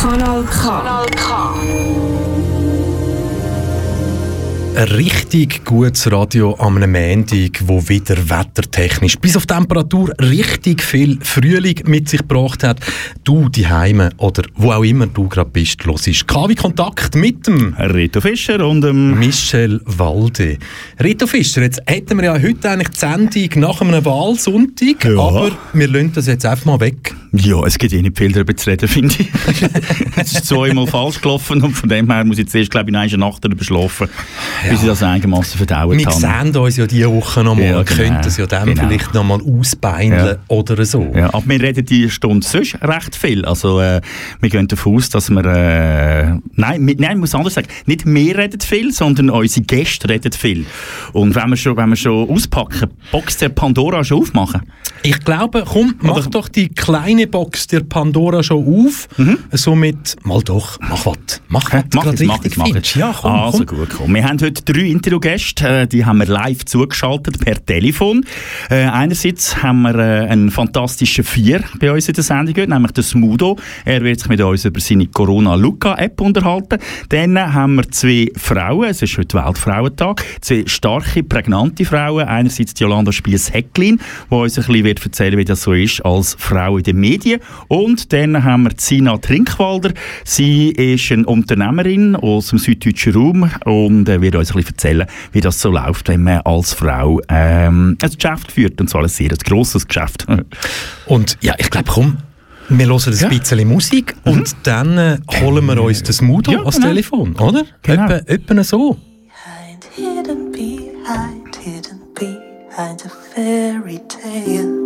Kanal K. Kanal K ein richtig gutes Radio am Montag, wo wieder wettertechnisch bis auf Temperatur richtig viel Frühling mit sich gebracht hat. Du die Heime oder wo auch immer du gerade bist, los ist KW Kontakt mit dem Rito Fischer und dem Michel Walde. Rito Fischer, jetzt hätten wir ja heute eigentlich die Sendung nach einem Wahlsonntag, ja. aber wir lassen das jetzt einfach mal weg. Ja, es gibt eh nicht viel darüber zu reden, finde ich. es ist zweimal falsch gelaufen und von dem her muss ich jetzt erst, glaube ich, eine Nacht darüber schlafen. Ja wie sie das einigermaßen verdauen Wir sehen uns ja diese Woche noch mal, ja, genau. könnten es ja dann genau. vielleicht noch mal ausbeineln ja. oder so. Ja, aber wir reden diese Stunde sonst recht viel. Also äh, wir gehen davon aus, dass wir... Äh, nein, wir, nein, ich muss anders sagen, nicht wir reden viel, sondern unsere Gäste reden viel. Und wenn wir schon, wenn wir schon auspacken, Box der Pandora schon aufmachen? Ich glaube, komm, mach oder, doch die kleine Box der Pandora schon auf. Mhm. Somit, mal doch, mach was. Mach was, mach es, mach es, mach es. Ja, komm, also komm. gut, komm. Wir haben heute drei Interviewgäste, äh, die haben wir live zugeschaltet per Telefon. Äh, einerseits haben wir äh, einen fantastischen Vier bei uns in der Sendung, nämlich den Smudo. Er wird sich mit uns über seine Corona-Luca-App unterhalten. Dann haben wir zwei Frauen, es ist heute Weltfrauentag, zwei starke, prägnante Frauen. Einerseits die Jolanda Spies-Hecklin, die uns ein bisschen wird erzählen wie das so ist als Frau in den Medien. Und dann haben wir Sina Trinkwalder. Sie ist eine Unternehmerin aus dem süddeutschen Raum und äh, wird uns ein bisschen erzählen, wie das so läuft, wenn man als Frau ähm, ein Geschäft führt. Und zwar ein sehr grosses Geschäft. und ja, ich glaube, komm, wir hören ein ja. bisschen Musik mhm. und dann äh, holen wir uns das Moodle ja, ans genau. Telefon, oder? Genau. Etwa, etwa so. Behind, hidden, behind, hidden, behind a fairy tale.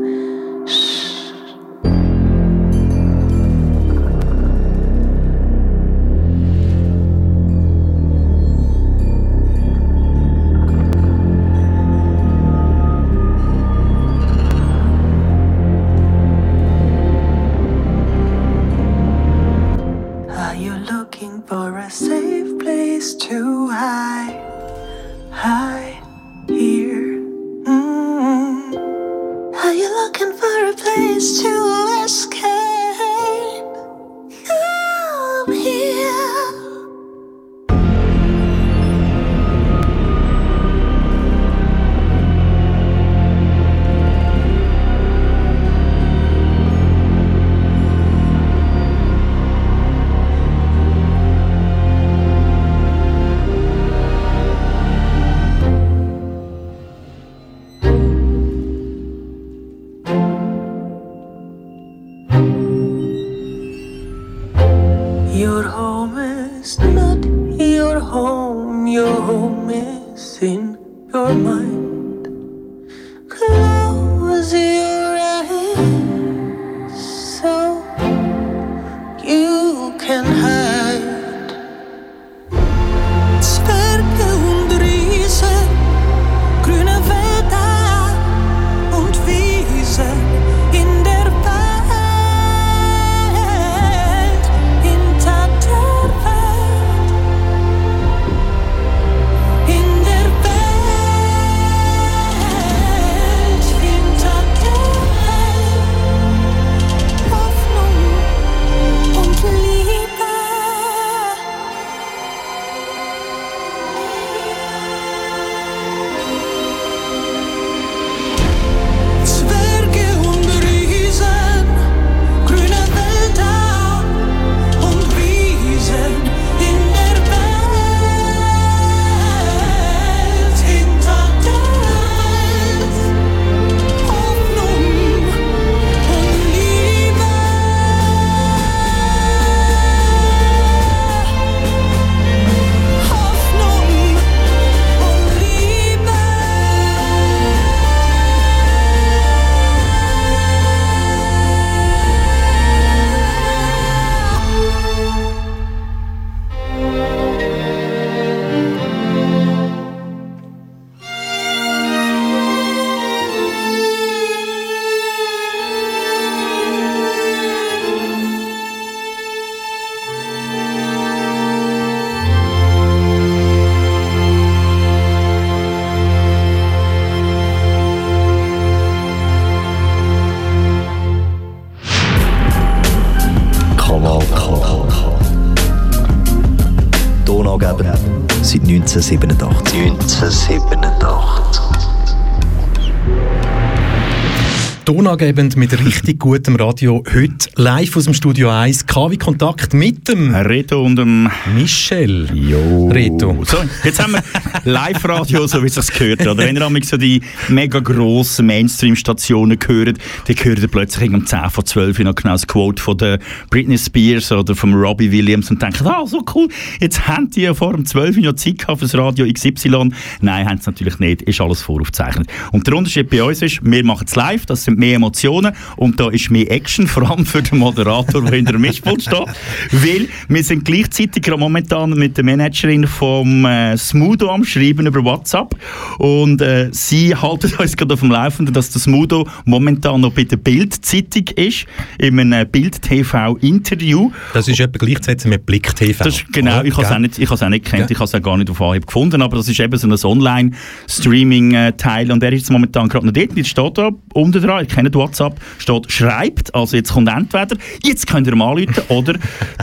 Tonangebend mit richtig gutem Radio. Heute live aus dem Studio 1. KW Kontakt mit dem Reto und dem Michel. Jo. Reto. So, jetzt haben wir Live-Radio, so wie es das gehört. Oder wenn ihr einmal so die mega grossen Mainstream-Stationen hört, dann hört ihr plötzlich um 10 vor 12 noch genau das Quote von der Britney Spears oder von Robbie Williams und denkt, ah, so cool, jetzt haben die ja vor dem 12 noch Zeit gehabt für das Radio XY. Nein, haben sie natürlich nicht. Ist alles voraufgezeichnet. Und der Unterschied bei uns ist, wir machen es live, das sind mehr Emotionen und da ist mehr Action, vor allem für den Moderator, der hinter dem Mischpult steht. Weil wir sind gleichzeitig momentan mit der Managerin vom äh, Smudo am Schreiben über WhatsApp und äh, sie halten uns gerade auf dem Laufenden, dass das Smudo momentan noch bei der Bild-Zeitung ist, in einem Bild-TV-Interview. Das ist etwa gleichzeitig mit Blick TV. Das ist, genau, ich habe es auch nicht, ich habe es auch nicht gekannt, ich habe es auch gar nicht auf Anhieb gefunden, aber das ist eben so ein Online-Streaming-Teil und er ist momentan gerade noch dort, jetzt steht da unten dran, ihr kennt WhatsApp, steht «Schreibt», also jetzt kommt entweder, jetzt könnt ihr mal anrufen, oder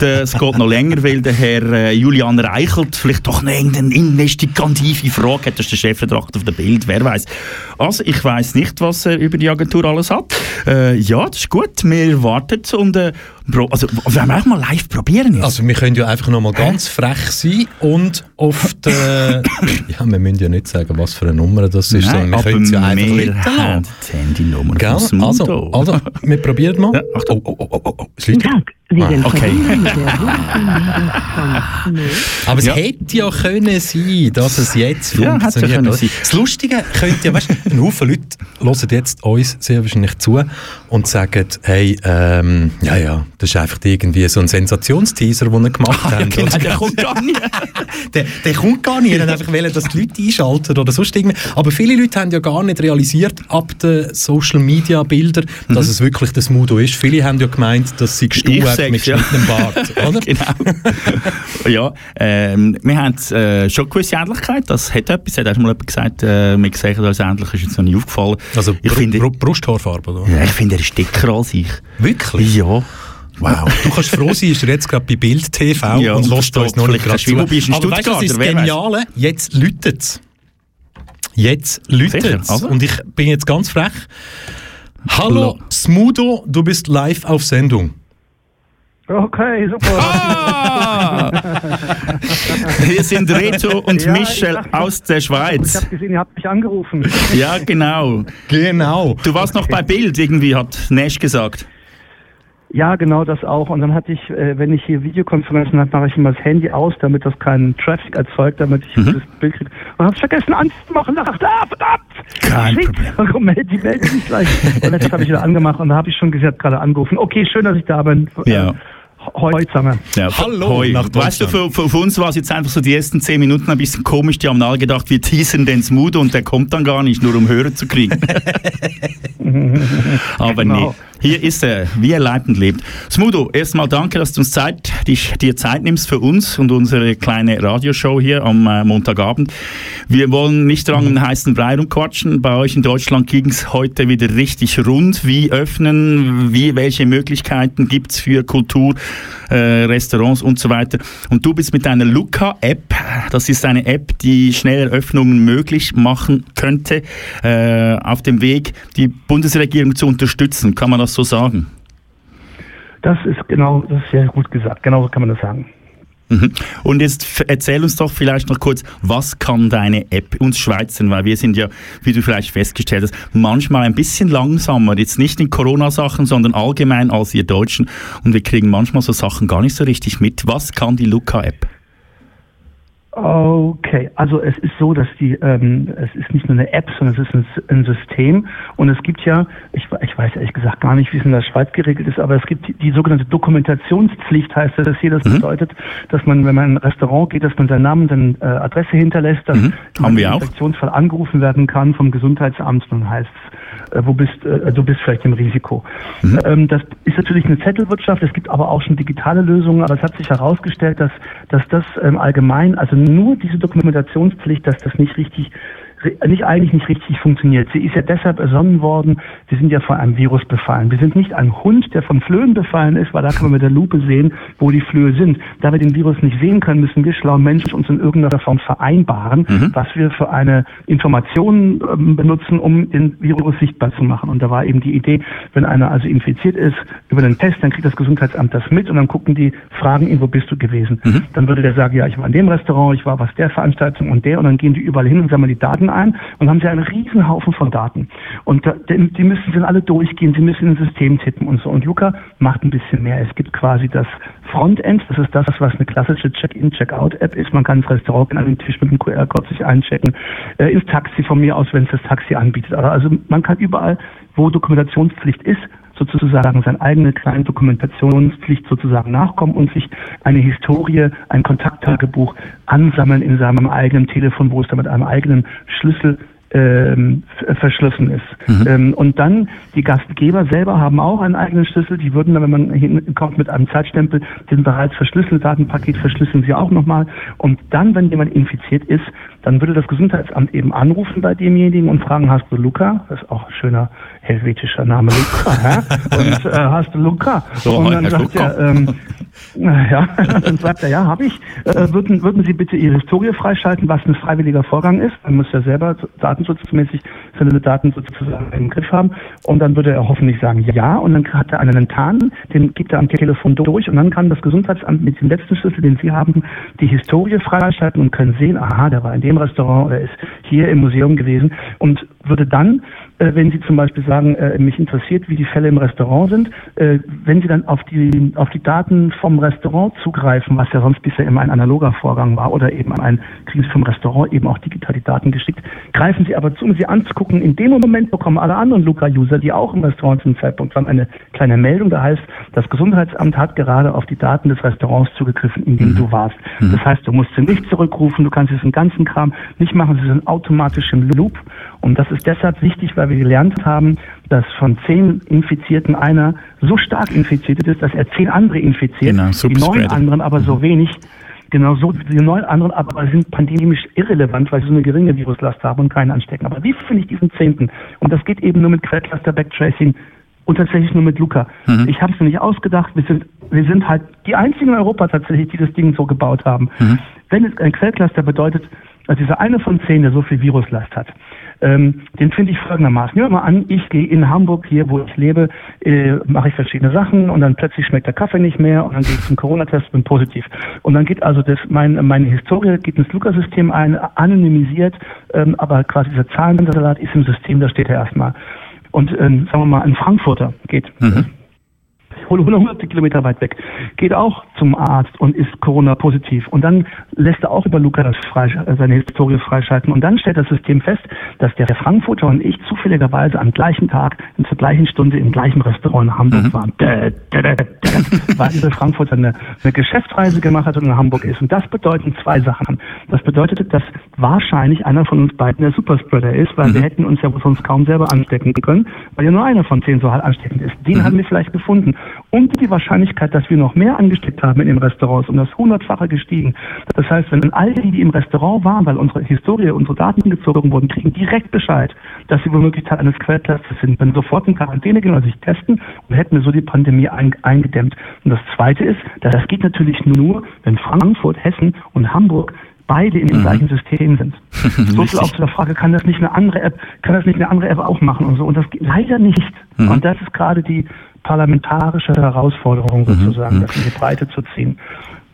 es geht noch länger, weil der Herr äh, Julian Reichelt vielleicht doch noch irgendeine investigative Frage hat, das ist der Chefredakteur auf dem Bild, wer weiß. Also ich weiß nicht, was er über die Agentur alles hat. Äh, ja, das ist gut, wir warten und äh, also wollen wir auch mal live probieren jetzt? Also wir können ja einfach noch mal ganz frech sein und auf der... ja, wir müssen ja nicht sagen, was für eine Nummer das ist, Nein, sondern wir können es ja einfach wir nicht haben die Handynummer Gell? Also, also, wir probieren mal. Ja, Achtung. Oh, oh, oh, oh, oh. Es. Sie sind okay. Aber es Ja. hätte ja können sein, dass es jetzt Ja, funktioniert. ja können sein. Das Lustige könnte ja, weißt du, ein Haufen Leute hören jetzt uns sehr wahrscheinlich zu und sagen, hey, ähm, ja, ja, das ist einfach irgendwie so ein Sensationsteaser, den wir gemacht Ah, ja, haben. genau, der kommt gar nicht. der, der kommt gar nicht. Er hat einfach wollen, dass die Leute einschalten oder sonst irgendwie. Aber viele Leute haben ja gar nicht realisiert, ab den Social Media Bildern, dass es wirklich das Mudo ist. Viele haben ja gemeint, dass sie Mhm. Gestuhlt mit ja. geschnittenem Bart, oder? genau. ja, ähm, wir haben äh, schon gewisse Ähnlichkeit. Das hat etwas. Hat erst mal jemand gesagt, äh, wir sehen uns ähnlich, ist jetzt noch nie aufgefallen. Also ich Br finde, Br Brusthaarfarbe, oder? ja, ich finde, er ist dicker als ich. Wirklich? Ja. Wow. Du kannst froh sein, ist er jetzt gerade bei Bild TV Ja, und lässt uns noch nicht gerade zu. Aber weißt du, ist das wer Geniale? Jetzt läutet es. Jetzt läutet es. also? Und ich bin jetzt ganz frech. Hallo, Smudo, du bist live auf Sendung. Okay, super. Ah! Hier sind Reto und Ja, ich Michel dachte- aus der Ich Schweiz. habe gesehen, ihr habt mich angerufen. Ja, genau. Genau. Du warst noch bei Bild, irgendwie hat Nash gesagt. Ja, genau das auch. Und dann hatte ich, äh, wenn ich hier Videokonferenzen habe, mache ich immer das Handy aus, damit das keinen Traffic erzeugt, damit ich Mhm. das Bild kriege. Und habe es vergessen anzumachen. Da dachte ah, verdammt! Kein Shit, Problem. Warum meldet die meldet sich gleich? Und jetzt habe ich wieder angemacht und da habe ich schon gesagt, gerade angerufen. Okay, schön, dass ich da bin. Ja. Äh, Heutzusammen. Ja, Hallo hoi. nach Weißt du, für, für, für uns war es jetzt einfach so die ersten zehn Minuten ein bisschen komisch. Die haben alle gedacht, wir teasern den Smudo und der kommt dann gar nicht, nur um Hörer zu kriegen. Aber Genau. nee, hier ist er, wie er und lebt. Smudo, erstmal danke, dass du uns Zeit, dich, dir Zeit nimmst für uns und unsere kleine Radioshow hier am äh, Montagabend. Wir wollen nicht um den heißen Brei rumquatschen. Bei euch in Deutschland ging es heute wieder richtig rund. Wie öffnen, wie, welche Möglichkeiten gibt's für Kultur, äh, Restaurants und so weiter. Und du bist mit deiner Luca-App, das ist eine App, die schnelle Öffnungen möglich machen könnte, äh, auf dem Weg, die Bundesregierung zu unterstützen. Kann man das so sagen? Das ist genau, das ist sehr gut gesagt. Genau so kann man das sagen. Mhm. Und jetzt erzähl uns doch vielleicht noch kurz, was kann deine App uns Schweizern, weil wir sind ja, wie du vielleicht festgestellt hast, manchmal ein bisschen langsamer, jetzt nicht in Corona-Sachen, sondern allgemein als ihr Deutschen und wir kriegen manchmal so Sachen gar nicht so richtig mit. Was kann die Luca-App? Okay, also es ist so, dass die, ähm, es ist nicht nur eine App, sondern es ist ein, ein System. Und es gibt ja, ich, ich weiß ehrlich gesagt gar nicht, wie es in der Schweiz geregelt ist, aber es gibt die, die sogenannte Dokumentationspflicht, heißt das hier. Das bedeutet, dass man, wenn man in ein Restaurant geht, dass man seinen Namen, dann äh, Adresse hinterlässt, dass Mhm, man im. Infektionsfall angerufen werden kann vom Gesundheitsamt. Dann heißt es, wo bist, äh, du bist vielleicht im Risiko. Mhm. Ähm, das ist natürlich eine Zettelwirtschaft. Es gibt aber auch schon digitale Lösungen. Aber es hat sich herausgestellt, dass, dass das ähm, allgemein, also nur diese Dokumentationspflicht, dass das nicht richtig nicht eigentlich nicht richtig funktioniert. Sie ist ja deshalb ersonnen worden, wir sind ja von einem Virus befallen. Wir sind nicht ein Hund, der von Flöhen befallen ist, weil da kann man mit der Lupe sehen, wo die Flöhe sind. Da wir den Virus nicht sehen können, müssen wir schlauen Menschen uns in irgendeiner Form vereinbaren, mhm. was wir für eine Information ähm, benutzen, um den Virus sichtbar zu machen. Und da war eben die Idee, wenn einer also infiziert ist über den Test, dann kriegt das Gesundheitsamt das mit und dann gucken die, fragen ihn, wo bist du gewesen? Mhm. Dann würde der sagen, ja, ich war in dem Restaurant, ich war was der Veranstaltung und der und dann gehen die überall hin und sammeln die Daten ein und haben sie einen riesen Haufen von Daten. Und da, die müssen sie alle durchgehen, sie müssen ins System tippen und so. Und Luca macht ein bisschen mehr. Es gibt quasi das Frontend, das ist das, was eine klassische Check-in, Check-out-App ist. Man kann ins Restaurant an den Tisch mit dem QR-Code sich einchecken, äh, ins Taxi von mir aus, wenn es das Taxi anbietet. Also man kann überall, wo Dokumentationspflicht ist, sozusagen seine eigene kleine Dokumentationspflicht sozusagen nachkommen und sich eine Historie, ein Kontakttagebuch ansammeln in seinem eigenen Telefon, wo es dann mit einem eigenen Schlüssel ähm, verschlossen ist. Mhm. Ähm, und dann die Gastgeber selber haben auch einen eigenen Schlüssel. Die würden dann, wenn man hinkommt mit einem Zeitstempel, den bereits verschlüsselte Datenpaket verschlüsseln sie auch nochmal. Und dann, wenn jemand infiziert ist, dann würde das Gesundheitsamt eben anrufen bei demjenigen und fragen, hast du Luca? Das ist auch ein schöner helvetischer Name, Luca. hä? Und äh, hast du Luca? So, und dann sagt Luca. er, ähm, ja, dann sagt er, ja, habe ich. Äh, würden, würden Sie bitte Ihre Historie freischalten, was ein freiwilliger Vorgang ist? Man muss ja selber datenschutzmäßig seine Daten sozusagen im Griff haben. Und dann würde er hoffentlich sagen, ja. Und dann hat er einen Tarn, den gibt er am Telefon durch. Und dann kann das Gesundheitsamt mit dem letzten Schlüssel, den Sie haben, die Historie freischalten und können sehen, aha, der war in dem Restaurant oder ist hier im Museum gewesen und würde dann wenn Sie zum Beispiel sagen, äh, mich interessiert, wie die Fälle im Restaurant sind, äh, wenn Sie dann auf die, auf die Daten vom Restaurant zugreifen, was ja sonst bisher immer ein analoger Vorgang war, oder eben ein, kriegen Sie vom Restaurant eben auch digital die Daten geschickt, greifen Sie aber zu, um sie anzugucken. In dem Moment bekommen alle anderen Luca-User, die auch im Restaurant zum Zeitpunkt waren, eine kleine Meldung, da heißt, das Gesundheitsamt hat gerade auf die Daten des Restaurants zugegriffen, in dem mhm. du warst. Mhm. Das heißt, du musst sie nicht zurückrufen, du kannst diesen ganzen Kram nicht machen, sie sind automatisch im Loop. Und das ist deshalb wichtig, weil wir gelernt haben, dass von zehn Infizierten einer so stark infiziert ist, dass er zehn andere infiziert, genau, die neun anderen aber so mhm. wenig. Genau so, die neun anderen aber sind pandemisch irrelevant, weil sie so eine geringe Viruslast haben und keinen anstecken. Aber wie finde ich diesen zehnten? Und das geht eben nur mit Quellcluster Backtracing und tatsächlich nur mit Luca. Mhm. Ich habe es mir nicht ausgedacht. Wir sind, wir sind halt die einzigen in Europa tatsächlich, die das Ding so gebaut haben. Mhm. Wenn es ein Quellcluster bedeutet, dass dieser eine von zehn, der so viel Viruslast hat, ähm, den finde ich folgendermaßen. Nehmen wir mal an, ich gehe in Hamburg, hier wo ich lebe, äh, mache ich verschiedene Sachen und dann plötzlich schmeckt der Kaffee nicht mehr und dann gehe ich zum Corona-Test, bin positiv. Und dann geht also das, mein, meine Historie geht ins Luca-System ein, anonymisiert, ähm, aber quasi dieser Zahlensalat ist im System, da steht er erstmal. Und ähm, sagen wir mal, ein Frankfurter geht. Mhm hunderte Kilometer weit weg, geht auch zum Arzt und ist Corona-positiv. Und dann lässt er auch über Luca das frei, seine Historie freischalten. Und dann stellt das System fest, dass der Frankfurter und ich zufälligerweise am gleichen Tag und zur gleichen Stunde im gleichen Restaurant in Hamburg mhm. waren. Da, da, da, weil dieser Frankfurter eine, eine Geschäftsreise gemacht hat und in Hamburg ist. Und das bedeuten zwei Sachen. Das bedeutet, dass wahrscheinlich einer von uns beiden der Superspreader ist, weil mhm. wir hätten uns ja sonst kaum selber anstecken können, weil ja nur einer von zehn so halt ansteckend ist. Den mhm. haben wir vielleicht gefunden. Und die Wahrscheinlichkeit, dass wir noch mehr angesteckt haben in den Restaurants, um das hundertfache gestiegen. Das heißt, wenn all die, die im Restaurant waren, weil unsere Historie, unsere Daten gezogen wurden, kriegen direkt Bescheid, dass sie womöglich Teil eines Quelltestes sind, wenn sofort in Quarantäne gehen oder sich testen und hätten wir so die Pandemie ein, eingedämmt. Und das Zweite ist, das geht natürlich nur, wenn Frankfurt, Hessen und Hamburg beide in dem mhm. gleichen System sind. so viel auch zu der Frage, kann das nicht eine andere App, kann das nicht eine andere App auch machen und so. Und das geht leider nicht. Mhm. Und das ist gerade die parlamentarische Herausforderung mhm. sozusagen, mhm. das in die Breite zu ziehen.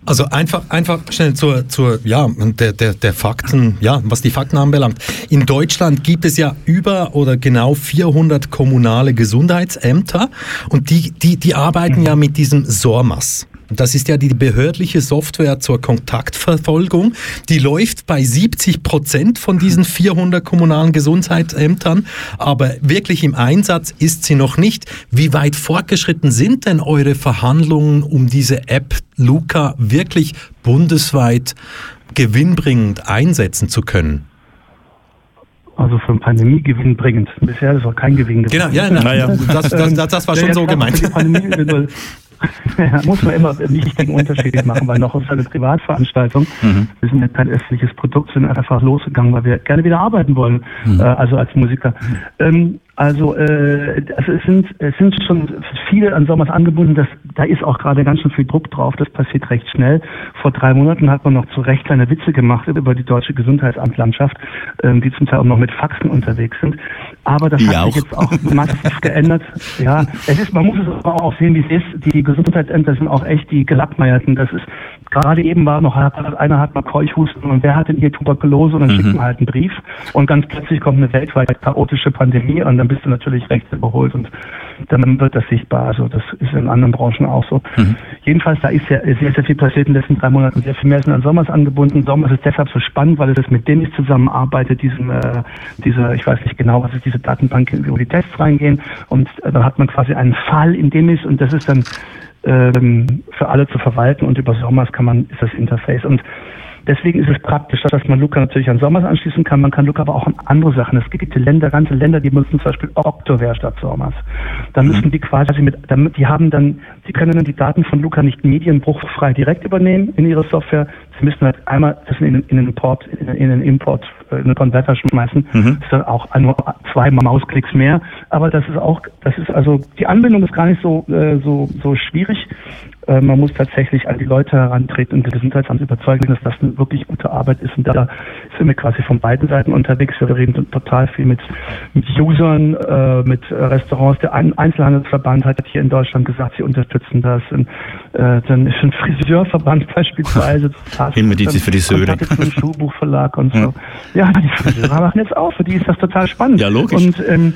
Also einfach, einfach schnell zur, zur ja, der, der, der Fakten, ja, was die Fakten anbelangt. In Deutschland gibt es ja über oder genau 400 kommunale Gesundheitsämter und die, die, die arbeiten mhm. ja mit diesem SORMAS. Das ist ja die behördliche Software zur Kontaktverfolgung. Die läuft bei 70 Prozent von diesen 400 kommunalen Gesundheitsämtern, aber wirklich im Einsatz ist sie noch nicht. Wie weit fortgeschritten sind denn eure Verhandlungen, um diese App Luca wirklich bundesweit gewinnbringend einsetzen zu können? Also für eine Pandemie gewinnbringend. Bisher ist auch kein Gewinn. Genau, ja, na, naja, das, das, das, das war schon so gemeint. ja, muss man immer einen wichtigen Unterschied machen, weil noch ist eine Privatveranstaltung. Mhm. Wir sind ja kein öffentliches Produkt, sind einfach losgegangen, weil wir gerne wieder arbeiten wollen, mhm. äh, also als Musiker. Ähm, also, äh, es sind es sind schon viele an Sommers angebunden. Das, da ist auch gerade ganz schön viel Druck drauf. Das passiert recht schnell. Vor drei Monaten hat man noch zu Recht kleine Witze gemacht über die deutsche Gesundheitsamtlandschaft, ähm, die zum Teil auch noch mit Faxen unterwegs sind. Aber das ich hat auch. sich jetzt auch massiv geändert. Ja, es ist, man muss es aber auch sehen, wie es ist. Die Gesundheitsämter sind auch echt die Gelackmeierten. Das ist gerade eben war noch einer hat mal Keuchhusten und wer hat denn hier Tuberkulose und dann mhm. schickt man halt einen Brief und ganz plötzlich kommt eine weltweit chaotische Pandemie und dann bist du natürlich rechts überholt und dann wird das sichtbar. Also das ist in anderen Branchen auch so. Mhm. Jedenfalls, da ist sehr, sehr, sehr viel passiert in den letzten drei Monaten. Sehr viel mehr sind an Sommers angebunden. Sommers ist deshalb so spannend, weil es mit Dennis zusammenarbeitet, diesem, äh, dieser, ich weiß nicht genau, was ist diese Datenbank, wo die Tests reingehen. Und äh, dann hat man quasi einen Fall in Demis und das ist dann ähm, für alle zu verwalten und über Sommers kann man, ist das Interface. Und Deswegen ist es praktisch, dass man Luca natürlich an Sommers anschließen kann. Man kann Luca aber auch an andere Sachen. Es gibt Länder, ganze Länder, die benutzen zum Beispiel Octoware statt Sommers. Da mhm. müssen die quasi mit, damit, die haben dann, die können dann die Daten von Luca nicht medienbruchfrei direkt übernehmen in ihre Software. Sie müssen halt einmal das in, in den Import, in, in den Import, äh, in den Konverter schmeißen. Mhm. Das ist dann auch nur zwei Mausklicks mehr. Aber das ist auch, das ist also, die Anbindung ist gar nicht so, äh, so, so schwierig. Äh, man muss tatsächlich an die Leute herantreten und das Gesundheitsamt überzeugen, dass das eine wirklich gute Arbeit ist. Und da sind wir quasi von beiden Seiten unterwegs. Wir reden total viel mit, mit Usern, äh, mit Restaurants. Der Einzelhandelsverband hat hier in Deutschland gesagt, sie unterstützen das. Und, äh, dann ist ein Friseurverband beispielsweise. Immer diese Friseure. Ein Schuhbuchverlag und so. Ja, die Friseure machen jetzt auf. Für die ist das total spannend. Ja, logisch. Und ähm,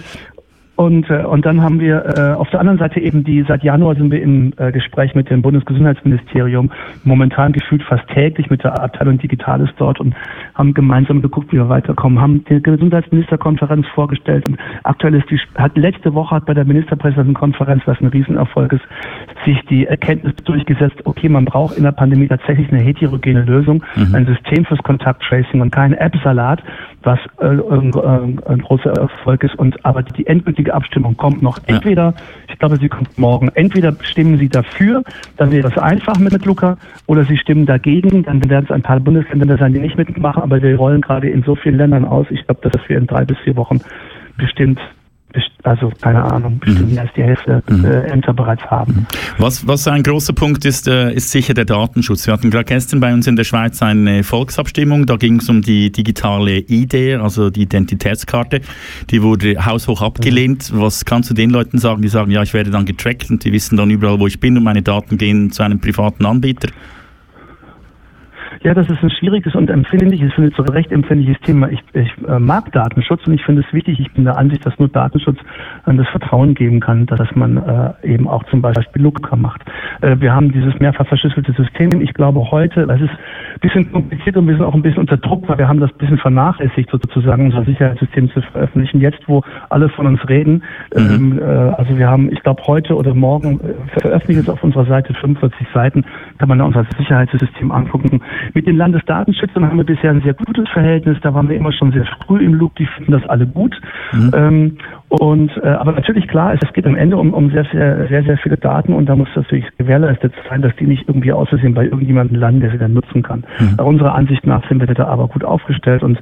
und, äh, und dann haben wir äh, auf der anderen Seite eben die, seit Januar sind wir im äh, Gespräch mit dem Bundesgesundheitsministerium, momentan gefühlt fast täglich mit der Abteilung Digitales dort und haben gemeinsam geguckt, wie wir weiterkommen, haben die Gesundheitsministerkonferenz vorgestellt und aktuell ist die, hat letzte Woche hat bei der Ministerpräsidentenkonferenz, was ein Riesenerfolg ist, sich die Erkenntnis durchgesetzt, okay, man braucht in der Pandemie tatsächlich eine heterogene Lösung, mhm. ein System fürs Kontakttracing und kein App-Salat, was äh, ein, äh, ein großer Erfolg ist und aber die, die endgültige endgültige Abstimmung kommt noch. Entweder, ich glaube, sie kommt morgen, entweder stimmen sie dafür, dann wäre es einfach mit Luca, oder sie stimmen dagegen, dann werden es ein paar Bundesländer sein, die nicht mitmachen, aber wir rollen gerade in so vielen Ländern aus. Ich glaube, dass wir in drei bis vier Wochen bestimmt also keine Ahnung, bestimmt mhm. mehr als die Hälfte mhm. äh, Ämter bereits haben. Was, was ein großer Punkt ist, äh, ist sicher der Datenschutz. Wir hatten gerade gestern bei uns in der Schweiz eine Volksabstimmung, da ging es um die digitale ID, also die Identitätskarte. Die wurde haushoch abgelehnt. Mhm. Was kannst du den Leuten sagen, die sagen, ja, ich werde dann getrackt und die wissen dann überall, wo ich bin und meine Daten gehen zu einem privaten Anbieter? Ja, das ist ein schwieriges und empfindliches, ich finde zu Recht empfindliches Thema. Ich, ich äh, mag Datenschutz und ich finde es wichtig. Ich bin der Ansicht, dass nur Datenschutz äh, das Vertrauen geben kann, dass man äh, eben auch zum Beispiel Luca macht. Äh, wir haben dieses mehrfach verschlüsselte System. Ich glaube heute, das ist bisschen kompliziert und wir sind auch ein bisschen unter Druck, weil wir haben das ein bisschen vernachlässigt, sozusagen unser Sicherheitssystem zu veröffentlichen. Jetzt, wo alle von uns reden, mhm. ähm, äh, also wir haben, ich glaube, heute oder morgen äh, veröffentlicht es auf unserer Seite 45 Seiten, kann man unser Sicherheitssystem angucken. Mit den Landesdatenschützern haben wir bisher ein sehr gutes Verhältnis. Da waren wir immer schon sehr früh im Loop. Die finden das alle gut. Mhm. Ähm, und äh, aber natürlich klar, es geht am Ende um, um sehr, sehr, sehr, sehr viele Daten und da muss natürlich gewährleistet sein, dass die nicht irgendwie aus Versehen bei irgendjemandem landen, der sie dann nutzen kann. Mhm. Nach unserer Ansicht nach sind wir da aber gut aufgestellt und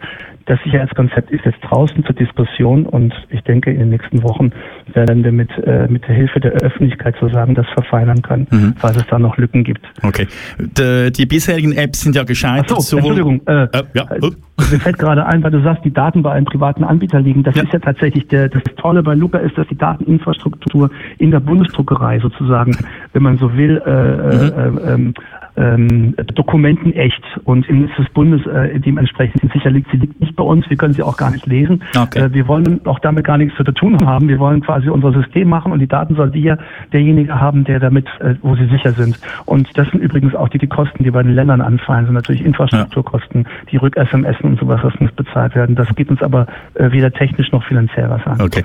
das Sicherheitskonzept ist jetzt draußen zur Diskussion und ich denke, in den nächsten Wochen werden wir mit, äh, mit der Hilfe der Öffentlichkeit sozusagen das verfeinern können, mhm. falls es da noch Lücken gibt. Okay. Die, die bisherigen Apps sind ja gescheitert. Ach so, Entschuldigung. Äh, äh, ja. Äh, mir fällt gerade ein, weil du sagst, die Daten bei einem privaten Anbieter liegen. Das ja. ist ja tatsächlich der, das Tolle bei Luca ist, dass die Dateninfrastruktur in der Bundesdruckerei sozusagen, wenn man so will, äh, äh mhm. äh, ähm, ähm, Dokumenten echt und im Netz des Bundes äh, dementsprechend sicher liegt. Sie liegt nicht bei uns, wir können sie auch gar nicht lesen. Okay. Äh, wir wollen auch damit gar nichts zu tun haben. Wir wollen quasi unser System machen und die Daten soll hier derjenige haben, der damit, äh, wo sie sicher sind. Und das sind übrigens auch die, die Kosten, die bei den Ländern anfallen, sind natürlich Infrastrukturkosten, die Rück-SMS und sowas, was muss bezahlt werden. Das geht uns aber äh, weder technisch noch finanziell was an. Okay.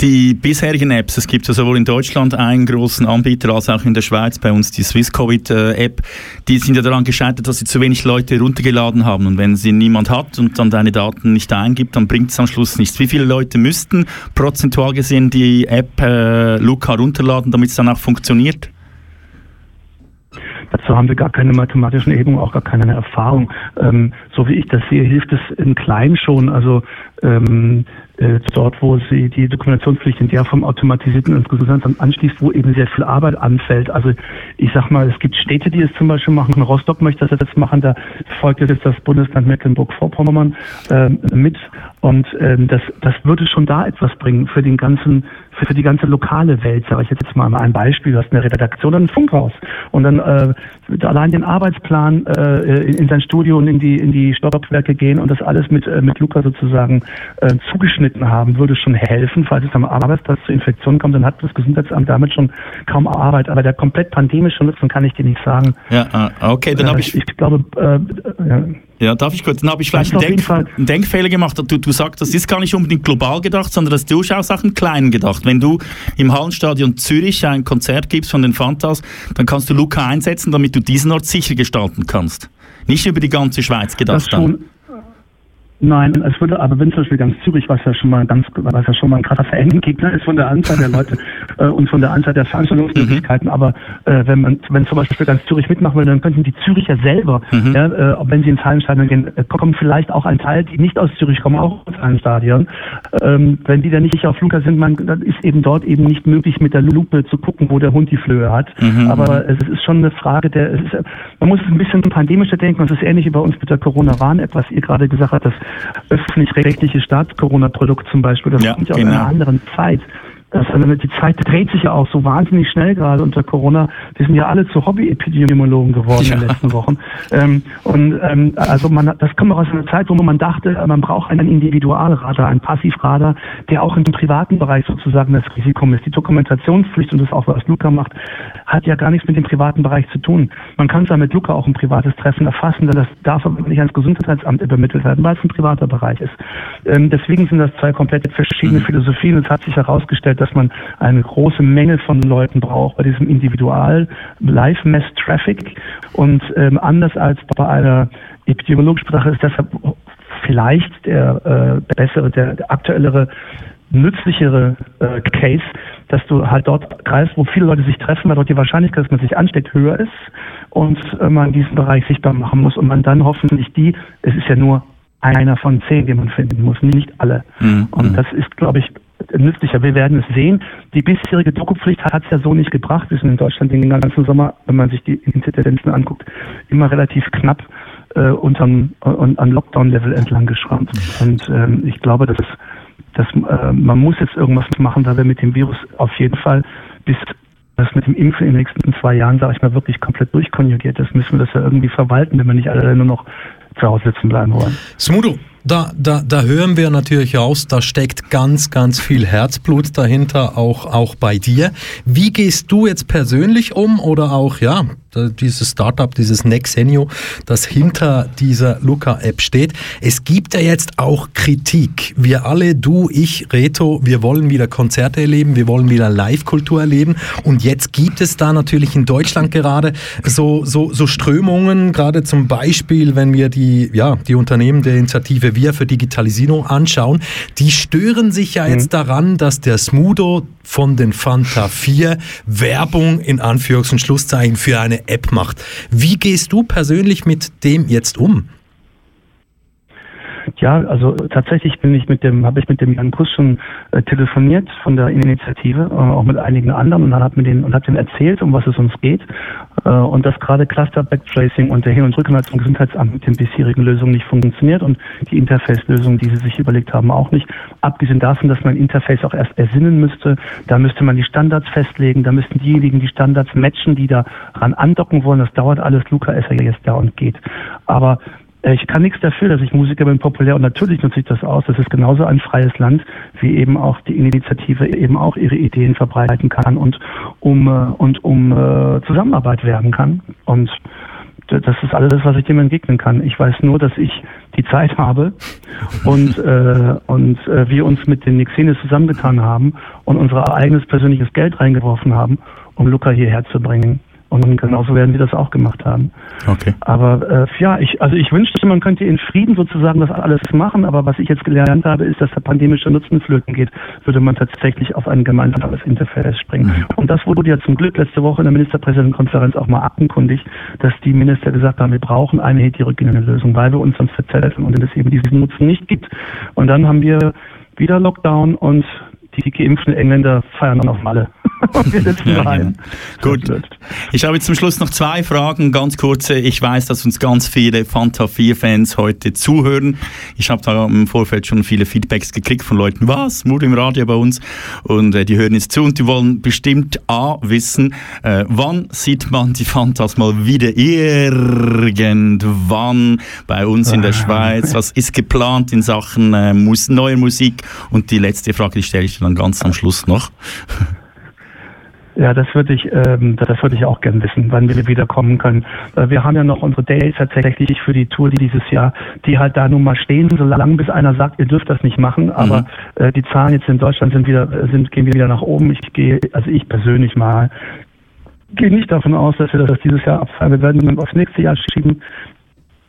Die bisherigen Apps, es gibt ja sowohl in Deutschland einen großen Anbieter als auch in der Schweiz, bei uns die Swisscovid-App die sind ja daran gescheitert, dass sie zu wenig Leute runtergeladen haben. Und wenn sie niemand hat und dann deine Daten nicht eingibt, dann bringt es am Schluss nichts. Wie viele Leute müssten prozentual gesehen die App äh, Luca runterladen, damit es dann auch funktioniert? Dazu haben wir gar keine mathematischen Erhebungen, auch gar keine Erfahrung. Ähm, so wie ich das sehe, hilft es im Kleinen schon. Also ähm, äh, dort, wo sie die Dokumentationspflicht in der Form automatisierten ins Gesundheitsamt anschließt, wo eben sehr viel Arbeit anfällt. Also ich sag mal, es gibt Städte, die es zum Beispiel machen. Rostock möchte das jetzt machen, da folgt jetzt das Bundesland Mecklenburg-Vorpommern äh, mit. Und ähm, das, das würde schon da etwas bringen für den ganzen, für, die ganze lokale Welt. Sage ich jetzt mal ein Beispiel. Du hast eine Redaktion, ein Funkhaus und dann äh, allein den Arbeitsplan äh, in, in sein Studio und in die in die Stockwerke gehen und das alles mit äh, mit Luca sozusagen äh, zugeschnitten haben, würde schon helfen, falls es am Arbeitsplatz zu Infektionen kommt. Dann hat das Gesundheitsamt damit schon kaum Arbeit. Aber der komplett pandemische Nutzen kann ich dir nicht sagen. Ja, äh, okay, dann habe ich, ich. Glaube, äh, ja. Ja, darf ich kurz? Dann habe ich vielleicht einen, Denk einen, Denkfehler gemacht. Du, du sagst, das ist gar nicht unbedingt global gedacht, sondern das ist durchaus auch im Kleinen gedacht. Wenn du im Hallenstadion Zürich ein Konzert gibst von den Fantas, dann kannst du Luca einsetzen, damit du diesen Ort sicher gestalten kannst. Nicht über die ganze Schweiz gedacht dann. Nein, es würde aber wenn zum Beispiel ganz Zürich, was ja schon mal ganz, was ja schon mal ein krasser Verhängnisgegner ist von der Anzahl der Leute äh, und von der Anzahl der Veranstaltungsmöglichkeiten. Mhm. Aber äh, wenn man, wenn zum Beispiel ganz Zürich mitmachen will, dann könnten die Züricher selber, mhm. ja, äh, wenn sie ins Hallenstadion gehen, äh, kommen vielleicht auch ein Teil, die nicht aus Zürich kommen, auch ins Hallenstadion. Ähm, wenn die dann nicht auf Fluger sind, man, dann ist eben dort eben nicht möglich, mit der Lupe zu gucken, wo der Hund die Flöhe hat. Mhm. Aber es ist schon eine Frage der, es ist, man muss es ein bisschen pandemischer denken. Es ist ähnlich wie bei uns mit der Corona-Warn-App, was ihr gerade gesagt habt, dass öffentlich-rechtliche Staats-Corona-Produkt zum Beispiel, das ja, kommt ja genau. aus einer anderen Zeit. Das, die Zeit dreht sich ja auch so wahnsinnig schnell gerade unter Corona. Wir sind ja alle zu Hobby-Epidemiologen geworden ja. in den letzten Wochen. Ähm, und ähm, also man, das kommt auch aus einer Zeit, wo man dachte, man braucht einen Individualradar, einen Passivradar, der auch im privaten Bereich sozusagen das Risiko misst. Die Dokumentationspflicht und das auch, was Luca macht, hat ja gar nichts mit dem privaten Bereich zu tun. Man kann zwar mit Luca auch ein privates Treffen erfassen, denn das darf aber nicht ans Gesundheitsamt übermittelt werden, weil es ein privater Bereich ist. Ähm, deswegen sind das zwei komplett verschiedene mhm. Philosophien. Es hat sich herausgestellt, dass man eine große Menge von Leuten braucht bei diesem Individual Live-Mess-Traffic und ähm, anders als bei einer epidemiologischen Sprache ist deshalb vielleicht der äh, bessere, der, der aktuellere nützlichere äh, Case, dass du halt dort greifst, wo viele Leute sich treffen, weil dort die Wahrscheinlichkeit, dass man sich ansteckt, höher ist und äh, man diesen Bereich sichtbar machen muss und man dann hoffentlich die, es ist ja nur einer von zehn, den man finden muss, nicht alle. Mhm. Und das ist, glaube ich, nützlicher. Wir werden es sehen. Die bisherige Dokupflicht hat es ja so nicht gebracht. Wir sind in Deutschland den ganzen Sommer, wenn man sich die Inzidenzen anguckt, immer relativ knapp äh, unterm, äh, an Lockdown-Level entlang geschrammt. Und ähm, ich glaube, dass, dass äh, man muss jetzt irgendwas machen, da wir mit dem Virus auf jeden Fall bis das mit dem Impfen in den nächsten zwei Jahren, sage ich mal, wirklich komplett durchkonjugiert ist, müssen wir das ja irgendwie verwalten, wenn wir nicht alle nur noch zu Hause sitzen bleiben wollen. Smudo, da, da, da hören wir natürlich aus, da steckt ganz, ganz viel Herzblut dahinter, auch, auch bei dir. Wie gehst du jetzt persönlich um oder auch, ja, dieses Startup, dieses Nexenio, das hinter dieser Luca-App steht. Es gibt ja jetzt auch Kritik. Wir alle, du, ich, Reto, wir wollen wieder Konzerte erleben, wir wollen wieder Live-Kultur erleben. Und jetzt gibt es da natürlich in Deutschland gerade so, so, so Strömungen, gerade zum Beispiel, wenn wir die, ja, die Unternehmen der Initiative Wir für Digitalisierung anschauen, die stören sich ja jetzt mhm. daran, dass der Smudo von den Fanta 4 Werbung in Anführungs- und Schlusszeichen für eine App macht. Wie gehst du persönlich mit dem jetzt um? Ja, also tatsächlich bin ich mit dem, habe ich mit dem Jan Kuss schon äh, telefoniert von der Initiative, äh, auch mit einigen anderen und dann hat mir den und hat denen erzählt, um was es uns geht äh, und dass gerade Cluster Backtracing und der Hin- und Rückkanal zum Gesundheitsamt mit den bisherigen Lösungen nicht funktioniert und die Interface-Lösung, die sie sich überlegt haben, auch nicht. Abgesehen davon, dass man Interface auch erst ersinnen müsste, da müsste man die Standards festlegen, da müssten diejenigen die Standards matchen, die daran andocken wollen. Das dauert alles. Luca ist ja jetzt da und geht. Aber ich kann nichts dafür, dass ich Musiker bin, populär und natürlich nutze ich das aus. Das ist genauso ein freies Land, wie eben auch die Initiative eben auch ihre Ideen verbreiten kann und um äh, und um äh, Zusammenarbeit werben kann. Und das ist alles, was ich dem entgegnen kann. Ich weiß nur, dass ich die Zeit habe und äh, und äh, wir uns mit den Nixenes zusammengetan haben und unser eigenes persönliches Geld reingeworfen haben, um Luca hierher zu bringen. Und genauso werden sie das auch gemacht haben. Okay. Aber äh, ja, ich, also ich wünschte, man könnte in Frieden sozusagen das alles machen, aber was ich jetzt gelernt habe, ist, dass der pandemische Nutzen flöten geht, würde man tatsächlich auf ein gemeinsames Interface springen. Mhm. Und das wurde ja zum Glück letzte Woche in der Ministerpräsidentenkonferenz auch mal aktenkundig, dass die Minister gesagt haben, wir brauchen eine heterogene Lösung, weil wir uns sonst verzetteln und es eben diesen Nutzen nicht gibt. Und dann haben wir wieder Lockdown und die geimpften Engländer feiern dann auf Malle. wir sitzen ja, daheim. Ja. Gut. Ich habe jetzt zum Schluss noch zwei Fragen, ganz kurze. Ich weiß, dass uns ganz viele Fanta 4-Fans heute zuhören. Ich habe da im Vorfeld schon viele Feedbacks gekriegt von Leuten, was, Mut im Radio bei uns. Und äh, die hören jetzt zu und die wollen bestimmt A, wissen, äh, wann sieht man die Fantas mal wieder irgendwann bei uns in der Schweiz? Was ist geplant in Sachen äh, Mus neuer Musik? Und die letzte Frage, die stelle ich dann ganz am Schluss noch. Ja, das würde ich, ähm, das würde ich auch gern wissen, wann wir wieder kommen können. Äh, wir haben ja noch unsere Days tatsächlich für die Tour, die dieses Jahr, die halt da nun mal stehen, so lange bis einer sagt, ihr dürft das nicht machen. Aber mhm. äh, die Zahlen jetzt in Deutschland sind wieder, sind, gehen wieder nach oben. Ich gehe, also ich persönlich mal, gehe nicht davon aus, dass wir das dieses Jahr abfallen. Wir werden aufs nächste Jahr schieben.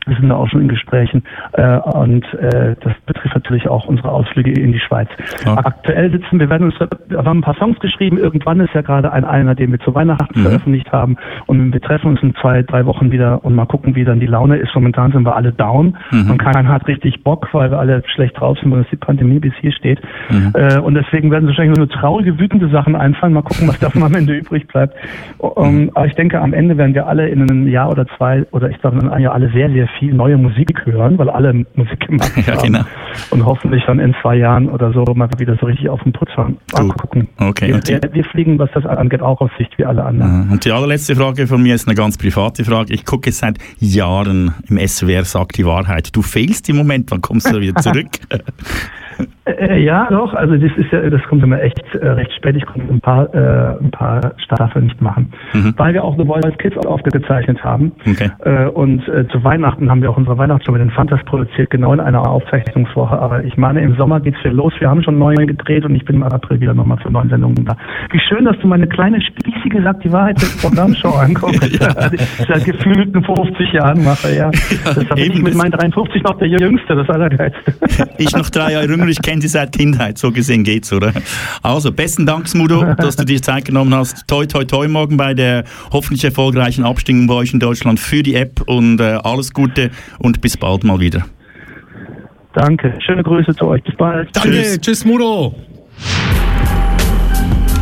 Wir sind da auch schon in Gesprächen äh, und äh, das betrifft natürlich auch unsere Ausflüge in die Schweiz. Ja. Aktuell sitzen wir, werden uns, wir haben ein paar Songs geschrieben. Irgendwann ist ja gerade ein einer, den wir zu Weihnachten mhm. veröffentlicht haben und wir treffen uns in zwei, drei Wochen wieder und mal gucken, wie dann die Laune ist. Momentan sind wir alle down mhm. und keiner hat richtig Bock, weil wir alle schlecht drauf sind, weil die Pandemie bis hier steht. Mhm. Äh, und deswegen werden wahrscheinlich nur traurige, wütende Sachen einfallen. Mal gucken, was davon am Ende übrig bleibt. Um, aber ich denke, am Ende werden wir alle in einem Jahr oder zwei oder ich sage in einem Jahr alle sehr, sehr viel neue Musik hören, weil alle Musik gemacht ja, haben. Genau. Und hoffentlich dann in zwei Jahren oder so mal wieder so richtig auf den Putz fahren. Mal gucken. Okay. Wir, wir, wir, fliegen, was das angeht, auch aus Sicht wie alle anderen. Und die allerletzte Frage von mir ist eine ganz private Frage. Ich gucke seit Jahren im SWR Sagt die Wahrheit. Du fehlst im Moment, wann kommst du wieder zurück? Äh, ja, doch. Also das ist ja, das kommt immer echt äh, recht spät. Ich konnte ein paar, äh, ein paar Staffeln nicht machen, mhm. weil wir auch The Voice Kids aufgezeichnet haben. Okay. Äh, und äh, zu Weihnachten haben wir auch unsere Weihnachtsshow mit den Fantas produziert, genau in einer Aufzeichnungswoche. Aber ich meine, im Sommer geht's wieder los. Wir haben schon neue gedreht und ich bin im April wieder nochmal für neun Sendungen da. Wie schön, dass du meine kleine spießige Sagt die Wahrheit Programmshow anguckst, ja. ich seit gefühlten 50 Jahren mache. Ja, das habe ich mit meinen 53 noch der Jüngste, das Allergeilste. Ich noch drei Jahre jünger, ich kenne sie seit Kindheit, so gesehen geht's, oder? Also, besten Dank, Smudo, dass du dir Zeit genommen hast. Toi, toi, toi morgen bei der hoffentlich erfolgreichen Abstimmung bei euch in Deutschland für die App und äh, alles Gute und bis bald mal wieder. Danke, schöne Grüße zu euch. Bis bald. Danke, tschüss, tschüss Smudo.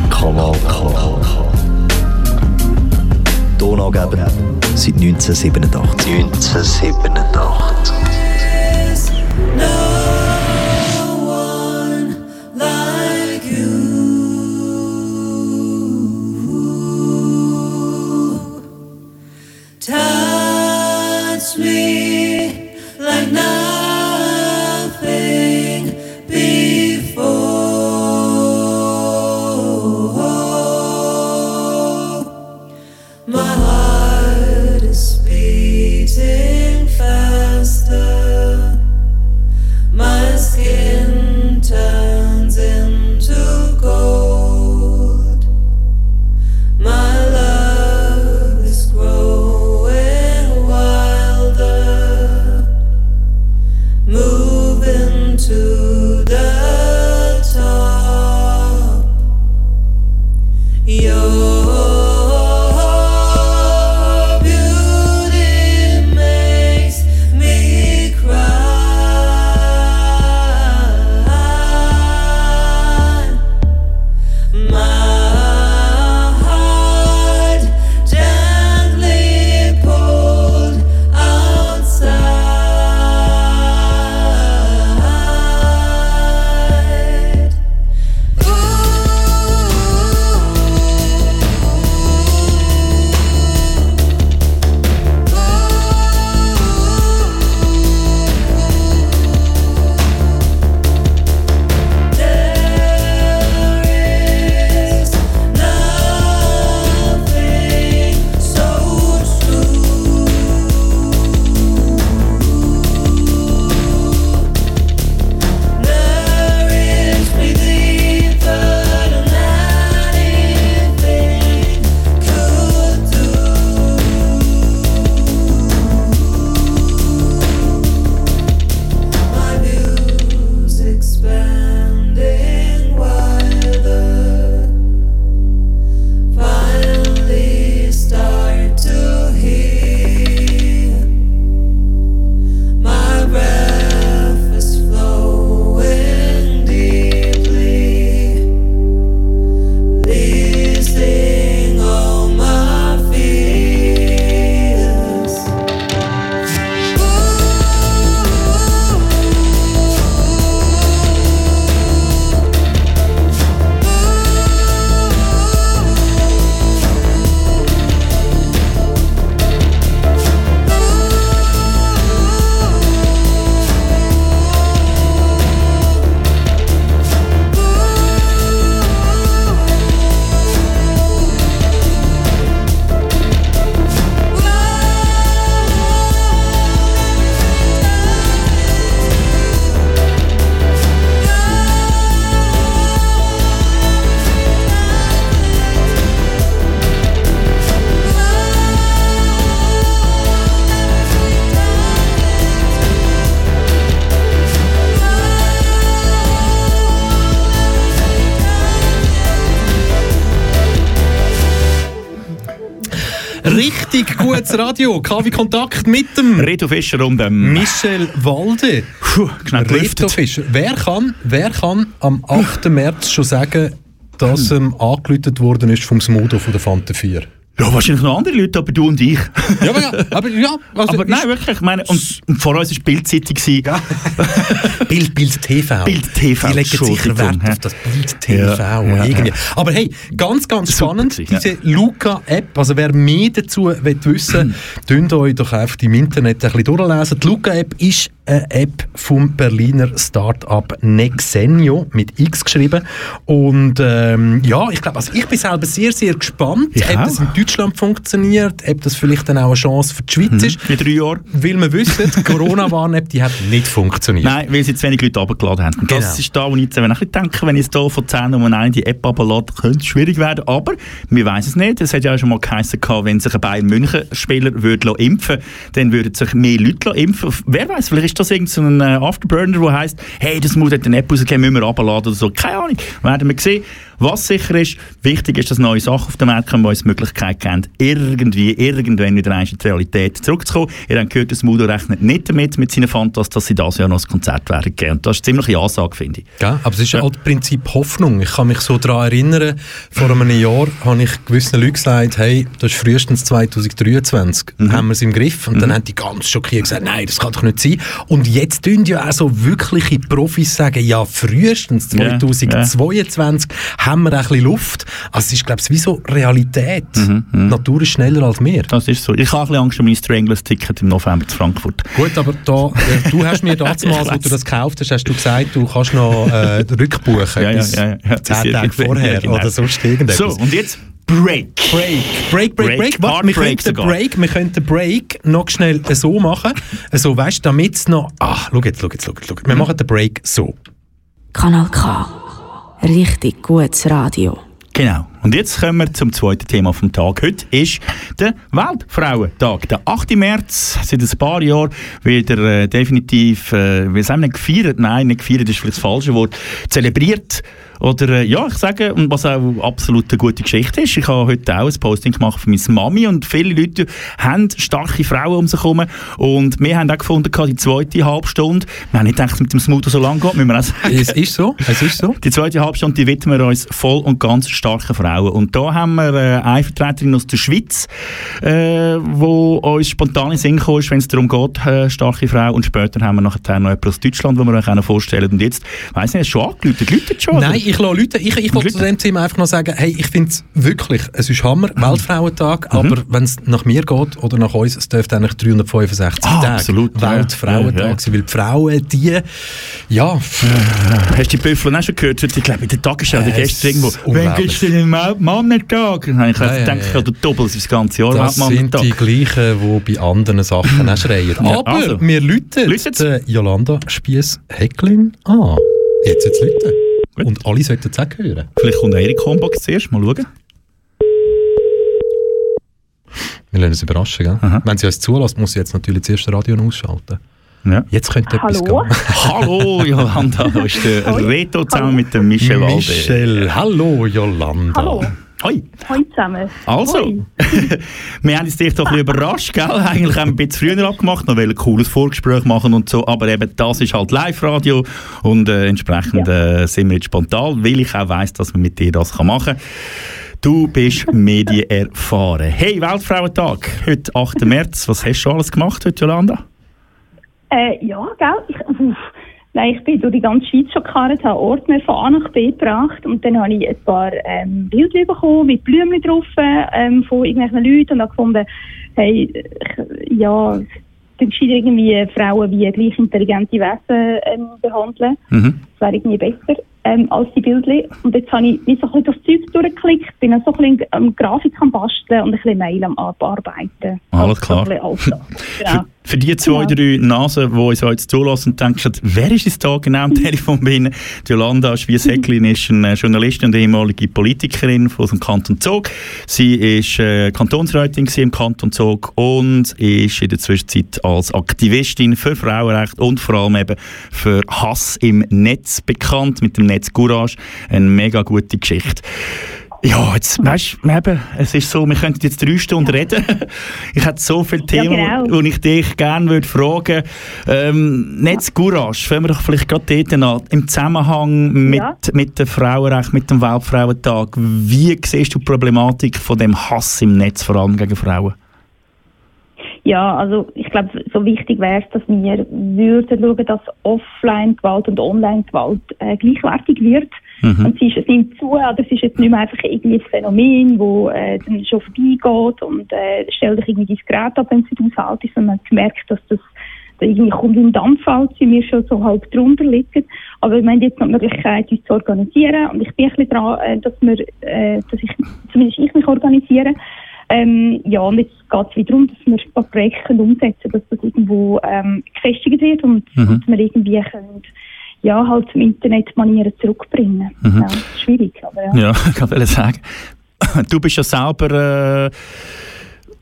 Kanal K. Donaugeber seit 1987. 1987. No. Gutes Radio. KW Kontakt mit dem Reto Fischer und dem Michel Walde. Puh, Reto. Fischer. Wer kann, wer kann am 8. März schon sagen, dass ähm, angelötet worden ist vom Smudo von der Fanta 4? Ja, wahrscheinlich noch andere Leute, aber du und ich. Ja, aber ja, aber ja. Also aber nein, wirklich, ich meine, und, und vor uns war Bildzeitung. gewesen. Bild, Bild TV. Bild TV, Die legen sicher Wert auf das Bild TV. Ja, ja, irgendwie. ja. Aber hey, ganz, ganz Super spannend, gewesen, diese Luca-App. Also wer mehr dazu will wissen will, Mhm. euch doch einfach im Internet ein bisschen durchlesen. Die Luca-App ist eine App vom Berliner Start-up Nexenio mit X geschrieben. Und ähm, ja, ich glaube, also ich bin selber sehr, sehr gespannt, Ich ob das in Deutschland funktioniert, ob das vielleicht dann auch eine Chance für die Schweiz ist. In drei Jahren. Weil wir wissen, die Corona-Warn-App, die hat nicht funktioniert. Nein, weil sie zu wenig Leute runtergeladen haben. Und das Genau. ist da, wo ich jetzt wenn ich denke, wenn ich jetzt hier von 10 um eine die App runterlade, könnte es schwierig werden. Aber wir wissen es nicht. Es hat ja auch schon mal geheißen, wenn sich ein Bayern München-Spieler würde impfen dann würden sich mehr Leute impfen. Wer weiß, vielleicht ist das irgendein äh, Afterburner, der heisst, hey, das muss eine App rausgehen, müssen wir runterladen oder so. Keine Ahnung. Werden wir sehen. Was sicher ist, wichtig ist, dass neue Sachen auf den Markt kommen, die uns die Möglichkeit geben, irgendwie, irgendwann wieder in die Realität zurückzukommen. Ihr habt gehört, dass Mudo rechnet nicht damit, mit seinen Fantas, dass sie das Jahr noch ein Konzert werden geben. Und das ist ziemlich eine Ansage, finde ich. Gell? Aber es ist ja. halt das Prinzip Hoffnung. Ich kann mich so daran erinnern, vor einem Jahr habe ich gewissen Leuten gesagt, hey, das ist frühestens 2023, Mhm. haben wir es im Griff. Und dann haben die ganz schockiert gesagt, nein, das kann doch nicht sein. Und jetzt tun ja auch so wirkliche Profis sagen, ja, frühestens Ja, 2022 haben wir ein bisschen Luft. Also es ist, glaube ich, wie so Realität. Mhm, Die Natur ist schneller als wir. Das ist so. Ich habe ein bisschen Angst um mein Stranglers-Ticket im November zu Frankfurt. Gut, aber da, äh, du hast mir damals, als du das gekauft hast, hast du gesagt, du kannst noch äh, rückbuchen. Ja, ja, ja, ja. Zehn Tage vorher Ja, genau. oder sonst irgendetwas. So, und jetzt Break. Break. Break, Break, Break. Break. Warte, wir Break könnten. Break, wir könnten den Break noch schnell so machen. So, weißt du, damit es noch... Ah, schau jetzt, schau jetzt, schau jetzt. Schau. jetzt. Wir machen den Break so. Kanal K. Richtig gutes Radio. Genau. Und jetzt kommen wir zum zweiten Thema vom Tag. Heute ist der Weltfrauentag. Der 8. März, seit ein paar Jahren, wieder äh, definitiv, äh, wir sagen nicht gefeiert, nein, nicht gefeiert ist vielleicht das falsche Wort, zelebriert. Oder äh, ja, ich sage, und was auch absolut eine gute Geschichte ist, ich habe heute auch ein Posting gemacht für meine Mami und viele Leute haben starke Frauen um sich herum und wir haben auch gefunden, die zweite Halbstunde, wir haben nicht gedacht, dass es mit dem Smoothie so lang geht, müssen wir auch sagen. Es ist so, es ist so. Die zweite Halbstunde die widmen wir uns voll und ganz starken Frauen. Und da haben wir äh, eine Vertreterin aus der Schweiz, äh, wo uns spontan in Sinn gekommen ist, wenn es darum geht, äh, starke Frau. Und später haben wir nachher noch jemanden aus Deutschland, wo wir euch auch vorstellen Und jetzt, weiss nicht, hast du schon angeläutet? Läutet schon? Nein, ich lasse Leute, ich, ich wollte zu dem Thema einfach noch sagen, hey, ich finde es wirklich, es ist Hammer, Weltfrauentag, aber wenn es nach mir geht oder nach uns, es dürfte eigentlich 365 Ah, Tage absolut. Weltfrauentag Ja, ja. sein, weil die Frauen, die, ja, Hast du die Büffel auch schon gehört? Ich glaube, in der Tagesschau, Äh, gestern es irgendwo, wenn denn einen Mannentag? Dann habe ich Ja, gedacht, ja. ja, der Doppel ist das ganze Jahr Das sind die gleichen, die bei anderen Sachen auch schreien. Aber also. wir läuten Läutet's? äh, Jolanda Spiess-Hecklin an. Jetzt jetzt läuten. Und alle sollten es auch hören. Vielleicht kommt Erik Hombox zuerst, mal schauen. Wir lassen uns überraschen, gell? Aha. Wenn sie uns zulässt, muss sie jetzt natürlich zuerst das Radio ausschalten. Ja. Jetzt könnte etwas Hallo? gehen. Hallo Jolanda, da ist der Reto zusammen mit dem Michel Walde. Michel, hallo Jolanda. Hallo. Hoi. Hallo zusammen. Also, Hoi. wir haben uns dich doch ein bisschen überrascht, gell? Eigentlich haben wir ein bisschen früher abgemacht, noch ein cooles Vorgespräch machen und so, aber eben das ist halt Live-Radio und äh, entsprechend äh, sind wir jetzt spontan, weil ich auch weiss, dass man mit dir das kann machen kann. Du bist medienerfahren. Hey, Weltfrauentag, heute 8. März, was hast du schon alles gemacht heute, Jolanda? Äh, ja, gell? Ich, uff. Nein, ich bin durch die ganze Schweiz schon gekarrt, habe Ordner von A nach B gebracht und dann habe ich ein paar ähm, Bilder bekommen mit Blumen drauf ähm, von irgendwelchen Leuten und habe gefunden, hey, ich, ja, dann scheint irgendwie Frauen wie gleich intelligente Wesen ähm, behandeln. Mhm. Das wäre irgendwie besser ähm, als die Bilder. Und jetzt habe ich mich so ein bisschen durch das Zeug durchgeklickt, bin dann so ein bisschen am Grafik am Basteln und ein bisschen Mail am Abarbeiten. Alles Also klar. Genau. Für, die zwei, Genau. drei Nasen, die uns jetzt zulassen und denken, wer ist jetzt da genau am Telefon bei Ihnen? Die Jolanda Schwies-Hecklin ist eine Journalistin und ehemalige Politikerin von dem Kanton Zug. Sie ist äh, Kantonsrätin im Kanton Zug und ist in der Zwischenzeit als Aktivistin für Frauenrecht und vor allem eben für Hass im Netz bekannt, mit dem Netz Courage. Eine mega gute Geschichte. Ja, jetzt, weißt du, es ist so, wir könnten jetzt drei Stunden reden. Ich hätte so viele Themen, ja, genau. die ich dich gerne würde fragen ähm, Netz Courage, fangen wir doch vielleicht gerade dort an. Im Zusammenhang mit, ja. mit dem Frauenrecht, mit dem Weltfrauentag, wie siehst du die Problematik von dem Hass im Netz, vor allem gegen Frauen? Ja, also ich glaube, so wichtig wäre es, dass wir würden schauen, dass Offline-Gewalt und Online-Gewalt äh, gleichwertig wird. Mhm. Und es, ist, es nimmt zu, aber es ist jetzt nicht mehr einfach irgendwie ein Phänomen, das äh, dann schon vorbeigeht und äh, stell dich irgendwie dein Gerät ab, wenn es nicht aushaltest, sondern man merkt, dass das da irgendwie kommt im Dampf als wir schon so halb drunter liegen. Aber wir haben jetzt noch die Möglichkeit, uns zu organisieren und ich bin ein bisschen dran, äh, dass, wir, äh, dass ich, zumindest ich mich organisiere, ähm, ja, und jetzt geht es wieder darum, dass wir ein paar Projekte umsetzen dass das irgendwo ähm, gefestigt wird und, mhm. und wir irgendwie können, ja, halt zum Internet Manieren zurückbringen. Mhm. Ja, schwierig, aber ja. Ja, ich kann sagen. Du bist ja selber... Äh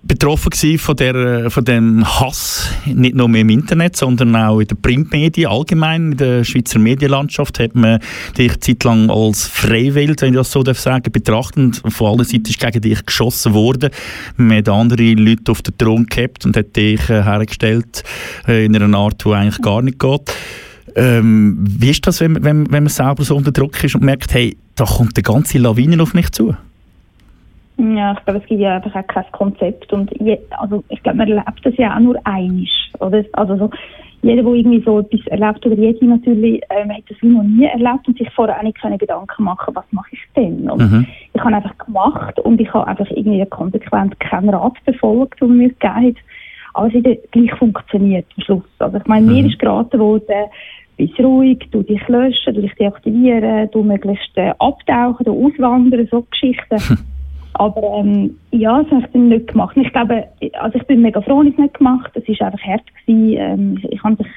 betroffen von, der, von dem Hass, nicht nur im Internet, sondern auch in den Printmedien allgemein. In der Schweizer Medienlandschaft hat man dich zeitlang als Freiwild, wenn ich das so sagen darf, betrachtet. Von allen Seiten ist gegen dich geschossen worden. Man hat andere Leute auf den Thron gehabt und hat dich äh, hergestellt äh, in einer Art, die eigentlich gar nicht geht. Ähm, wie ist das, wenn, wenn, wenn man selber so unter Druck ist und merkt, hey, da kommt eine ganze Lawine auf mich zu? Ja, ich glaube, es gibt ja einfach auch kein Konzept. Und je, also ich glaube, man erlebt das ja auch nur einisch. Oder? Also so, jeder, der irgendwie so etwas erlebt, oder jede natürlich, ähm, hat das wie noch nie erlebt und sich vorher auch nicht Gedanken machen, was mache ich denn? Und mhm. ich habe einfach gemacht und ich habe einfach irgendwie konsequent keinen Rat befolgt, den mir gegeben hat. Aber es hat gleich funktioniert am Schluss. Also ich meine, mhm. mir ist geraten worden, bist ruhig, du dich löschen, du dich deaktivieren, du möglichst äh, abtauchen, du auswandern, so Geschichten. Aber ähm, ja, das habe ich dann nicht gemacht. ich glaube, also ich bin mega froh, dass ich es nicht gemacht Es war einfach hart. Gewesen. Ähm, ich, ich habe sich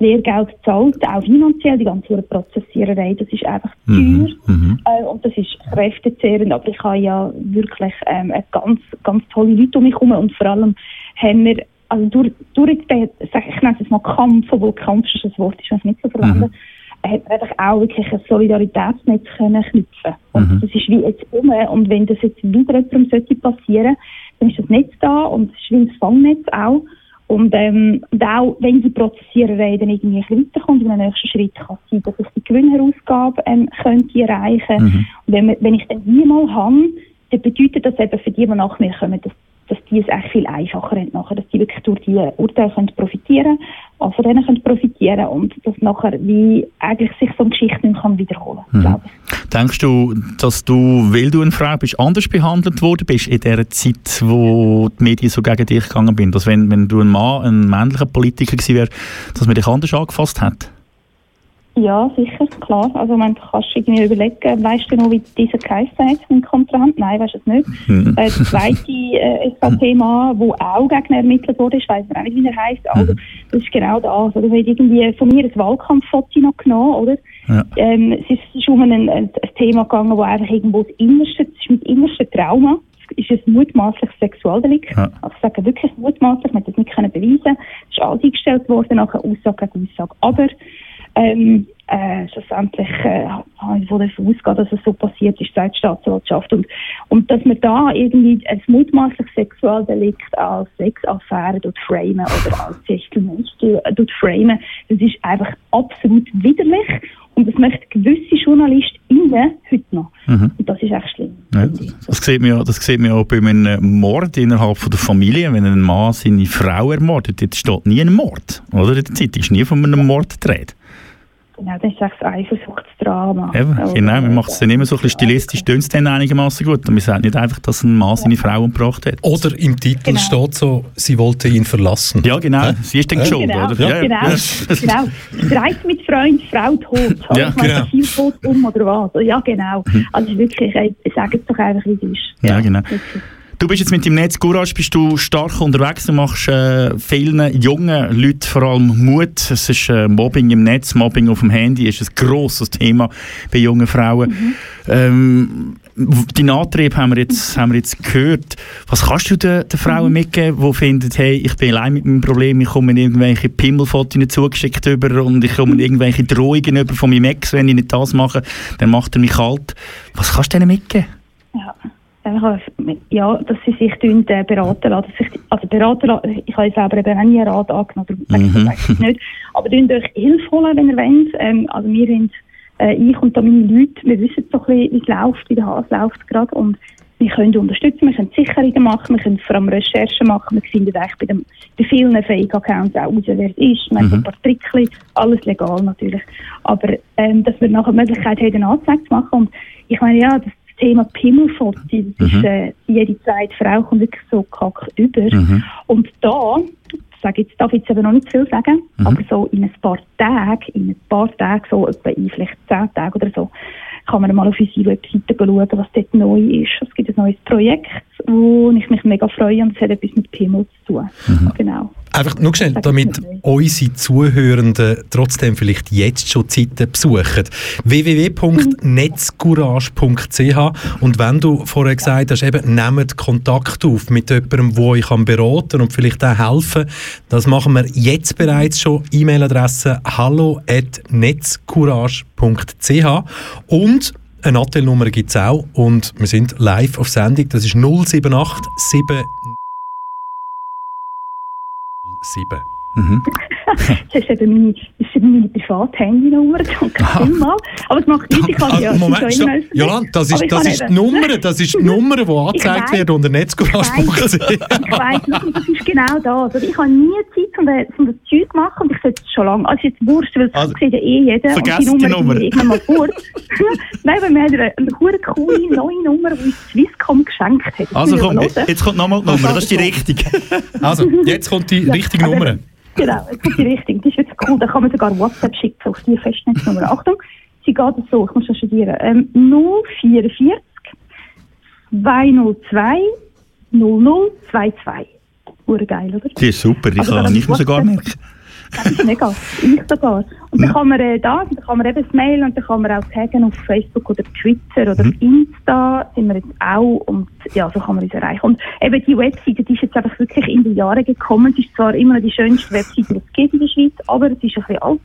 Lehrgeld gezahlt, auch finanziell, die ganze Prozessiererei, das ist einfach mhm, teuer mhm. äh, und das ist kräftezehrend, aber ich habe ja wirklich ähm, ganz, ganz tolle Leute um mich herum und vor allem haben wir, also durch, durch den, ich nenne es mal Kampf, obwohl Kampf ist ein Wort, ist, was nicht so verwenden, mhm hat man einfach auch wirklich ein Solidaritätsnetz können knüpfen Und mhm. das ist wie jetzt um. Und wenn das jetzt wieder jemandem sollte passieren, dann ist das Netz da und es ist wie ein Fangnetz auch. Und, ähm, und auch wenn die Prozessiererei dann irgendwie weiterkommt, in einem nächsten Schritt kann es sein, dass ich die Gewinnausgabe ähm, könnte erreichen. Mhm. Und wenn, wenn ich dann die mal habe, dann bedeutet das eben für die, die nach mir kommen, dass dass die es echt viel einfacher haben nachher, dass die wirklich durch diese Urteile können profitieren können, von denen können profitieren und dass nachher wie eigentlich sich so eine Geschichte nicht kann wiederholen kann, mhm. Denkst du, dass du, weil du eine Frau bist, anders behandelt worden bist in der Zeit, wo die Medien so gegen dich gegangen sind? Dass wenn, wenn du ein Mann, ein männlicher Politiker gewesen wärst, dass man dich anders angefasst hat? Ja, sicher, klar. Also man kannst du irgendwie überlegen, weißt du noch, wie dieser geheißen hat, ein Kontrahent? Nein, weißt du es nicht. Mhm. Der zweite äh, SVP-Mann, der auch gegen ermittelt wurde, ich weiß auch nicht, wie er heisst. Also, mhm. das ist genau das. Also, du hast irgendwie von mir ein Wahlkampffoto noch genommen, oder? Ja. Ähm, es, ist, es ist um ein, ein, ein Thema gegangen, wo einfach irgendwo das innerste, das ist mit innerste Trauma, ist ein mutmaßliches Sexualdelikt. Ja. Also ich sage wirklich mutmaßlich, man hat das nicht können beweisen. Es ist alles eingestellt worden, nachher Aussage gegen Aussage. Aber ähm, äh, schlussendlich äh, habe ich davon ausgehen, dass es so passiert ist, seit Staatsanwaltschaft. Und, und dass man da irgendwie ein mutmaßliches Sexualdelikt als Sexaffäre dort framen oder als Testament dort framen, das ist einfach absolut widerlich. Und das möchten gewisse JournalistInnen heute noch. Mhm. Und das ist echt schlimm. Ja, das, sieht man ja, das sieht man ja auch bei einem Mord innerhalb von der Familie. Wenn ein Mann seine Frau ermordet, dort steht nie ein Mord. Oder? In der Zeitung ist nie von einem Mord gedreht. Genau, das ist echt ein Eifersuchtsdrama. Eben, genau, man macht es dann immer so ein bisschen stilistisch, tönt es dann einigermaßen gut. Und man sagt nicht einfach, dass ein Mann seine Frau umgebracht hat. Oder im Titel genau. steht so, sie wollte ihn verlassen. Ja, genau, ja? sie ist dann schuld, genau. oder? Ja, genau, genau. Streit mit Freund, Frau tot. Ja, also, genau. Viel tot um oder was. Ja, genau. Mhm. Also wirklich, ich sage es doch einfach, wie es ist. Ja, ja genau. Wirklich. Du bist jetzt mit dem Netz Courage bist du stark unterwegs. Du machst äh, vielen jungen Leuten vor allem Mut. Es ist äh, Mobbing im Netz, Mobbing auf dem Handy ist ein grosses Thema bei jungen Frauen. Mhm. Ähm, deinen Antrieb haben wir, jetzt, haben wir jetzt gehört. Was kannst du den, den Frauen mhm. mitgeben, die finden, hey, ich bin allein mit meinem Problem, ich komme in irgendwelche Pimmelfotos zugeschickt über und ich komme in irgendwelche Drohungen über von meinem Ex, wenn ich nicht das mache, dann macht er mich kalt. Was kannst du denen mitgeben? Ja. Ja, dass sie sich äh, beraten lassen. Sich, also beraten lassen, ich habe selber eben auch nie einen Rat angenommen, darum mhm. weiß ich nicht. Aber tun euch Hilfe holen, wenn ihr wollt. Ähm, also wir sind, äh, ich und da meine Leute, wir wissen so ein bisschen, wie es läuft, wie der Hase läuft gerade und wir können unterstützen, wir können Sicherungen machen, wir können vor allem Recherchen machen, wir finden eigentlich bei, dem, bei vielen Fake-Accounts auch raus, wer es ist, wir mhm. haben ein paar Trickchen, alles legal natürlich, aber ähm, dass wir nachher die Möglichkeit haben, eine Anzeige zu machen und ich meine, ja, das Thema Pimmelfoto, das mhm. ist äh, jede Zeit Frau kommt wirklich so kack über mhm. und da sage jetzt, darf ich jetzt eben noch nicht viel sagen, mhm. aber so in ein paar Tagen, in ein paar Tagen, so etwa in vielleicht zehn Tagen oder so, kann man mal auf unsere Webseite schauen, was dort neu ist. Es gibt ein neues Projekt, wo ich mich mega freue und es hat etwas mit Pimmel zu tun. Mhm. Genau. Einfach nur schnell, damit unsere Zuhörenden trotzdem vielleicht jetzt schon Zeiten besuchen. www.netzcourage.ch und wenn du vorher gesagt hast, eben nehmt Kontakt auf mit jemandem, der euch beraten und vielleicht auch helfen das machen wir jetzt bereits schon. E-Mail-Adresse hallo.netzcourage.ch und eine Attelnummer gibt es auch und wir sind live auf Sendung. Das ist 078 7 7. Mhm. das ist eben meine, ist meine private Handynummer, danke mal. Aber es macht nichts, ich kann ja... Moment, stopp. Jolanda, das ist, das ist die Nummer, das ist die Nummer, die angezeigt wird unter netzcourage.ch. Ich weiss, das ist genau das. Also ich habe nie Zeit, um das, Zeug zu machen und ich sollte es schon lange. Also jetzt wurscht, weil also, sieht ja eh jeder. Vergesst die Nummer. Die Nummer. Mal kurz. Nein, weil wir haben eine, eine coole neue Nummer, die uns Swisscom geschenkt hat. Also komm, jetzt kommt nochmal die Nummer, das ist die richtige. Also, jetzt kommt die richtige Nummer. Genau, jetzt kommt die richtige. Das ist jetzt cool. Da kann man sogar WhatsApp schicken auf die Festnetznummer. Achtung, sie geht so, ich muss schon studieren. Ähm, 044 202 0022. Urgeil, oder? Die ist super, die also, kann ich mir sogar merken. Das ist mega, ich sogar. Und dann kann man äh, da, dann kann man eben das Mail und dann kann man auch taggen auf Facebook oder Twitter oder mhm. Insta, sind wir jetzt auch und ja, so kann man uns erreichen. Und eben die Webseite, die ist jetzt einfach wirklich in den Jahren gekommen. Es ist zwar immer noch die schönste Webseite, die es gibt in der Schweiz, aber es ist ein bisschen alt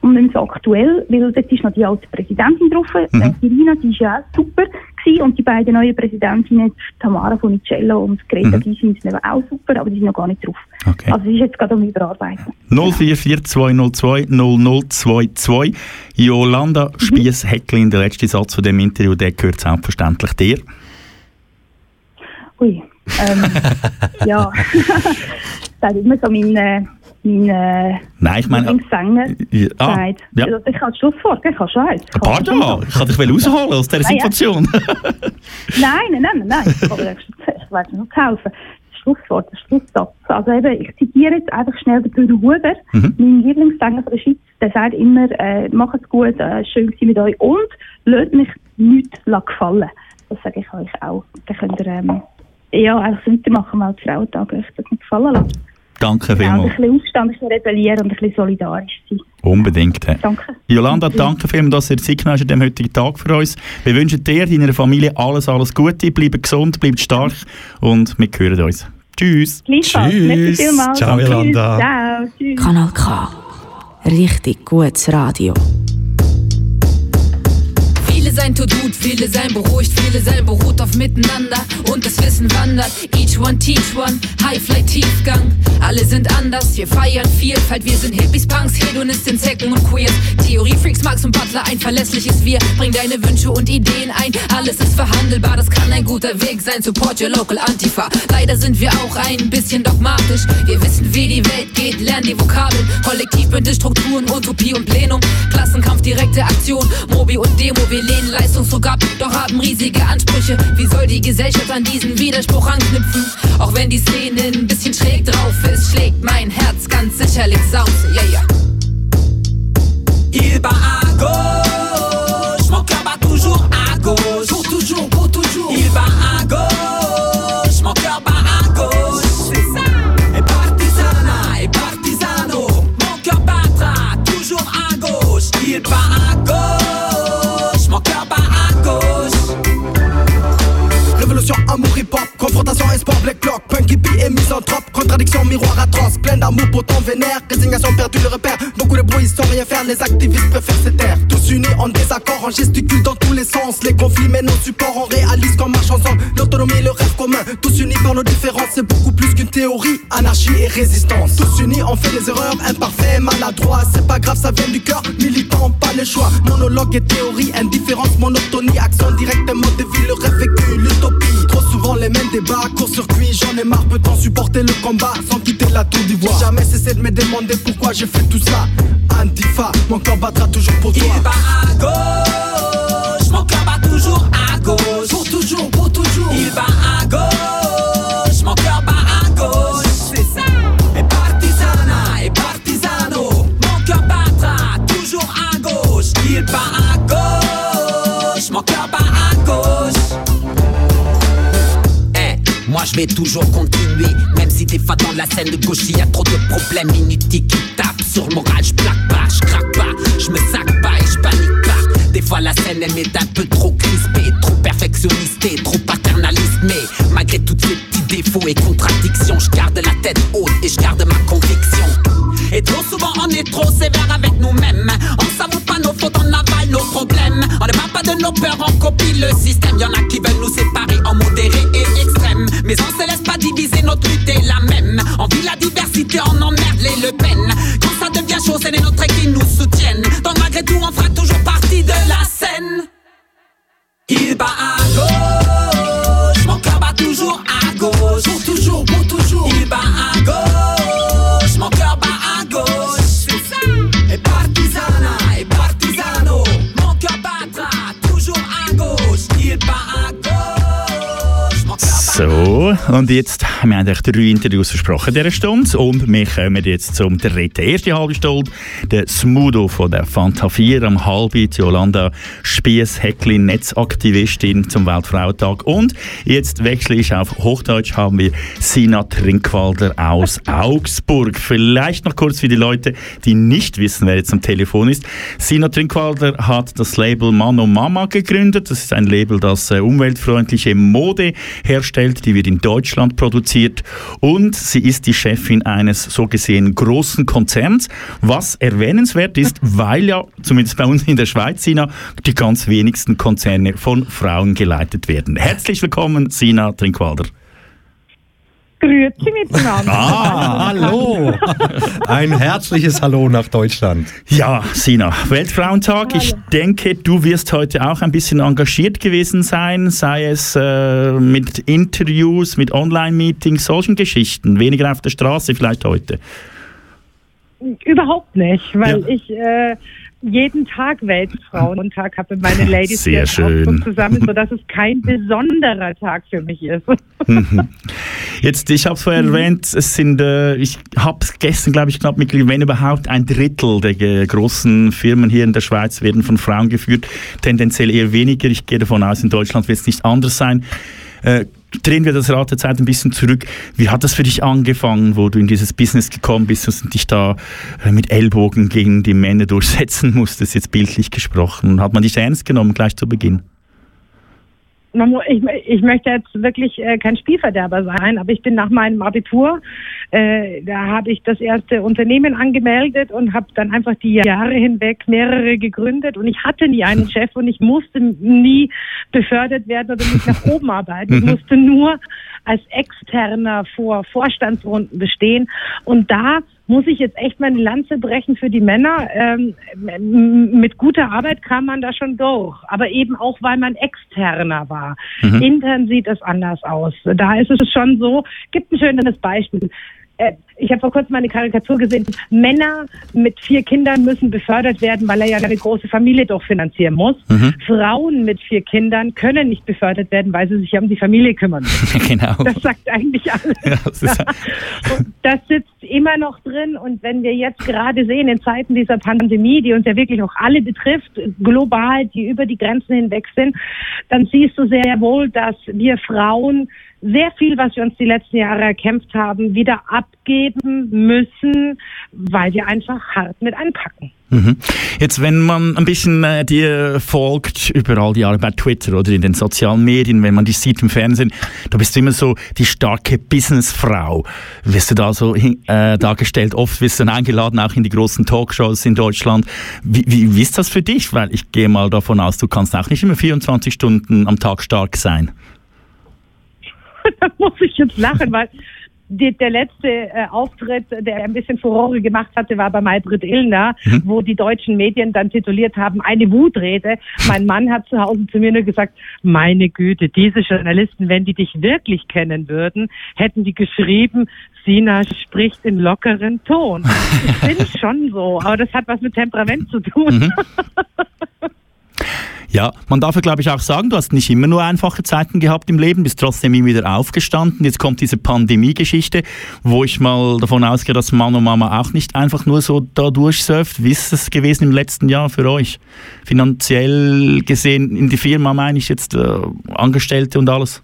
und nicht so aktuell, weil dort ist noch die alte Präsidentin drauf, mhm. Die Rina, die ist ja auch super gewesen und die beiden neuen Präsidentinnen, Tamara Funicello und Greta mhm. Gysi, sind auch super, aber die sind noch gar nicht drauf. Okay. Also es ist jetzt gerade um Überarbeiten. 044202 0022 Jolanda mhm. Spiess-Hecklin, der letzte Satz von dem Interview, der gehört selbstverständlich dir. Ui, ähm, ja, das ist immer so mein... Äh, mein äh, Nein, ich meine... Sänger ja, ah, ja. Also, ich habe Schlusswort, ich habe schon eins. Pardon, ich kann dich rausholen aus dieser Situation. nein, nein, nein, nein, ich, ich weiß noch helfen. Das Schlusswort, der Schlusssatz. Also eben, ich zitiere jetzt einfach schnell den Bruder Huber, mhm. mein Lieblingssänger von der Schweiz, der sagt immer, äh, macht es gut, äh, schön sein mit euch und lasst mich nichts gefallen. Das sage ich euch auch. Dann könnt ihr ähm, ja, einfach weitermachen, weil die Frauentag euch das nicht gefallen lassen. Danke vielmals. Ja, ein bisschen Aufstand, ein bisschen rebellieren und ein bisschen solidarisch sein. Unbedingt. Danke. Jolanda, danke vielmals, dass ihr Zeit genommen habt an heutigen Tag für uns. Wir wünschen dir, deiner Familie alles, alles Gute. Bleibt gesund, bleibt stark und wir hören uns. Tschüss. Tschüss. Ciao, Jolanda. Ciao. Tschüss. Kanal K. Richtig gutes Radio. Sein Tod gut, viele sein beruhigt, viele sein beruht auf Miteinander und das Wissen wandert. Each one teach one, High Flight Tiefgang. Alle sind anders, wir feiern Vielfalt, wir sind Hippies, Punks, Hedonisten, Zecken und Queers. Theorie Freaks, Marx und Butler, ein verlässliches Wir. Bring deine Wünsche und Ideen ein, alles ist verhandelbar, das kann ein guter Weg sein. Support your local Antifa. Leider sind wir auch ein bisschen dogmatisch. Wir wissen, wie die Welt geht, lernen die Vokabeln. Kollektiv Strukturen, Utopie und Plenum. Klassenkampf, direkte Aktion, Mobi und Demo, wir leben den Leistungsdruck ab, doch haben riesige Ansprüche. Wie soll die Gesellschaft an diesen Widerspruch anknüpfen? Auch wenn die Szene ein bisschen schräg drauf ist, schlägt mein Herz ganz sicherlich Sauce, yeah, yeah. Il bat hippie et misanthrope. Contradiction, miroir atroce, plein d'amour, pourtant vénère. Résignation perdu le repère. Beaucoup de bruit sans rien faire, les activistes préfèrent se taire. Tous unis en désaccord, on gesticule dans tous les sens. Les conflits mènent nos supports, on réalise qu'on marche ensemble. L'autonomie, le rêve commun, tous unis par nos différences. C'est beaucoup plus qu'une théorie, anarchie et résistance. Tous unis, on fait des erreurs, imparfaits, maladroits. C'est pas grave, ça vient du cœur, militant, pas le choix. Monologue et théorie, indifférence, monotonie, action directement de vie, le rêve vécu, l'utopie. Trop souvent les mêmes débats, court-circuit, j'en ai marre, peut-on supporter le combat sans quitter la tour d'ivoire? J'ai jamais cessé de me demander pourquoi je fais tout ça. Antifa, mon corps battra toujours pour toi. Il bat à gauche, mon cœur bat toujours à gauche. Pour toujours, pour je vais toujours continuer, même si des fois dans la scène de gauche y a trop de problèmes inutiles qui tapent sur le moral. Je plaque pas, je craque pas, je me sac pas et je panique pas. Des fois la scène elle m'est un peu trop crispée, trop perfectionniste et trop paternaliste. Mais malgré toutes ces petits défauts et contradictions, je garde la tête haute et je garde ma conviction. Et trop souvent on est trop sévère avec nous-mêmes. On s'avoue pas nos fautes, on avale nos problèmes. On ne parle pas de nos peurs, on copie le système. Y'en a qui veulent nous séparer en modéré et. Mais on se laisse pas diviser, notre lutte est la même. On vit la diversité, on emmerde les Le Pen. Quand ça devient chaud, c'est les nôtres qui nous soutiennent. Donc malgré tout, on fera toujours partie de la scène. Il bat So, und jetzt, wir haben euch drei Interviews versprochen in dieser Stunde und wir kommen jetzt zum dritten. Erste halbe Stunde, der Smudo von der Fanta 4 am halben, die Jolanda Spiess, Hecklin, Netzaktivistin zum Weltfrauentag und jetzt wechsle ich auf Hochdeutsch, haben wir Sina Trinkwalder aus Augsburg. Vielleicht noch kurz für die Leute, die nicht wissen, wer jetzt am Telefon ist. Sina Trinkwalder hat das Label Mano Mama gegründet. Das ist ein Label, das äh, umweltfreundliche Mode herstellt, die wird in Deutschland produziert und sie ist die Chefin eines so gesehen großen Konzerns, was erwähnenswert ist, weil ja zumindest bei uns in der Schweiz, Sina, die ganz wenigsten Konzerne von Frauen geleitet werden. Herzlich willkommen, Sina Trinkwalder. Grüezi miteinander. Ah, hallo. Ein herzliches Hallo nach Deutschland. Ja, Sina, Weltfrauentag. Ich denke, du wirst heute auch ein bisschen engagiert gewesen sein, sei es äh, mit Interviews, mit Online-Meetings, solchen Geschichten. Weniger auf der Straße vielleicht heute. Überhaupt nicht, weil Ja. ich äh, jeden Tag Weltfrauentag habe mit meinen Ladies Sehr schön. Zusammen, sodass es kein besonderer Tag für mich ist. Jetzt, ich habe es vorher erwähnt, es sind, äh, ich habe es gestern, glaube ich, knapp mitgekriegt, wenn überhaupt ein Drittel der äh, großen Firmen hier in der Schweiz werden von Frauen geführt, tendenziell eher weniger. Ich gehe davon aus, in Deutschland wird es nicht anders sein. Äh, drehen wir das Rad der Zeit ein bisschen zurück. Wie hat das für dich angefangen, wo du in dieses Business gekommen bist und dich da äh, mit Ellbogen gegen die Männer durchsetzen musstest, jetzt bildlich gesprochen? Hat man dich ernst genommen gleich zu Beginn? Ich, ich möchte jetzt wirklich äh, kein Spielverderber sein, aber ich bin nach meinem Abitur, äh, da habe ich das erste Unternehmen angemeldet und habe dann einfach die Jahre hinweg mehrere gegründet und ich hatte nie einen Chef und ich musste nie befördert werden oder mich nach oben arbeiten. Ich musste nur als Externer vor Vorstandsrunden bestehen und da muss ich jetzt echt meine Lanze brechen für die Männer. Ähm, mit guter Arbeit kam man da schon durch, aber eben auch, weil man externer war. Intern sieht es anders aus. Da ist es schon so, gibt ein schönes Beispiel. Äh, ich habe vor kurzem mal eine Karikatur gesehen. Männer mit vier Kindern müssen befördert werden, weil er ja eine große Familie doch finanzieren muss. Frauen mit vier Kindern können nicht befördert werden, weil sie sich ja um die Familie kümmern müssen. genau. Das sagt eigentlich alles. Ja, das das sitzt immer noch drin. Und wenn wir jetzt gerade sehen, in Zeiten dieser Pandemie, die uns ja wirklich auch alle betrifft, global, die über die Grenzen hinweg sind, dann siehst du sehr wohl, dass wir Frauen sehr viel, was wir uns die letzten Jahre erkämpft haben, wieder abgeben leben müssen, weil wir einfach hart mit anpacken. Mhm. Jetzt, wenn man ein bisschen äh, dir folgt, überall die Jahre bei Twitter oder in den sozialen Medien, wenn man dich sieht im Fernsehen, da bist du immer so die starke Businessfrau. Wirst du da so äh, dargestellt? Oft wirst du dann eingeladen, auch in die großen Talkshows in Deutschland. Wie, wie, wie ist das für dich? Weil ich gehe mal davon aus, du kannst auch nicht immer 24 Stunden am Tag stark sein. da muss ich jetzt lachen, weil die, der letzte äh, Auftritt, der ein bisschen Furore gemacht hatte, war bei Maybrit Illner, mhm. wo die deutschen Medien dann tituliert haben, eine Wutrede. Mein Mann hat zu Hause zu mir nur gesagt, meine Güte, diese Journalisten, wenn die dich wirklich kennen würden, hätten die geschrieben, Sina spricht in lockeren Ton. Ich bin schon so, aber das hat was mit Temperament zu tun. Mhm. Ja, man darf ja, glaube ich, auch sagen, du hast nicht immer nur einfache Zeiten gehabt im Leben, bist trotzdem immer wieder aufgestanden. Jetzt kommt diese Pandemie-Geschichte, wo ich mal davon ausgehe, dass Mann und Mama auch nicht einfach nur so da durchsurft. Wie ist es gewesen im letzten Jahr für euch? Finanziell gesehen in die Firma meine ich jetzt äh, Angestellte und alles?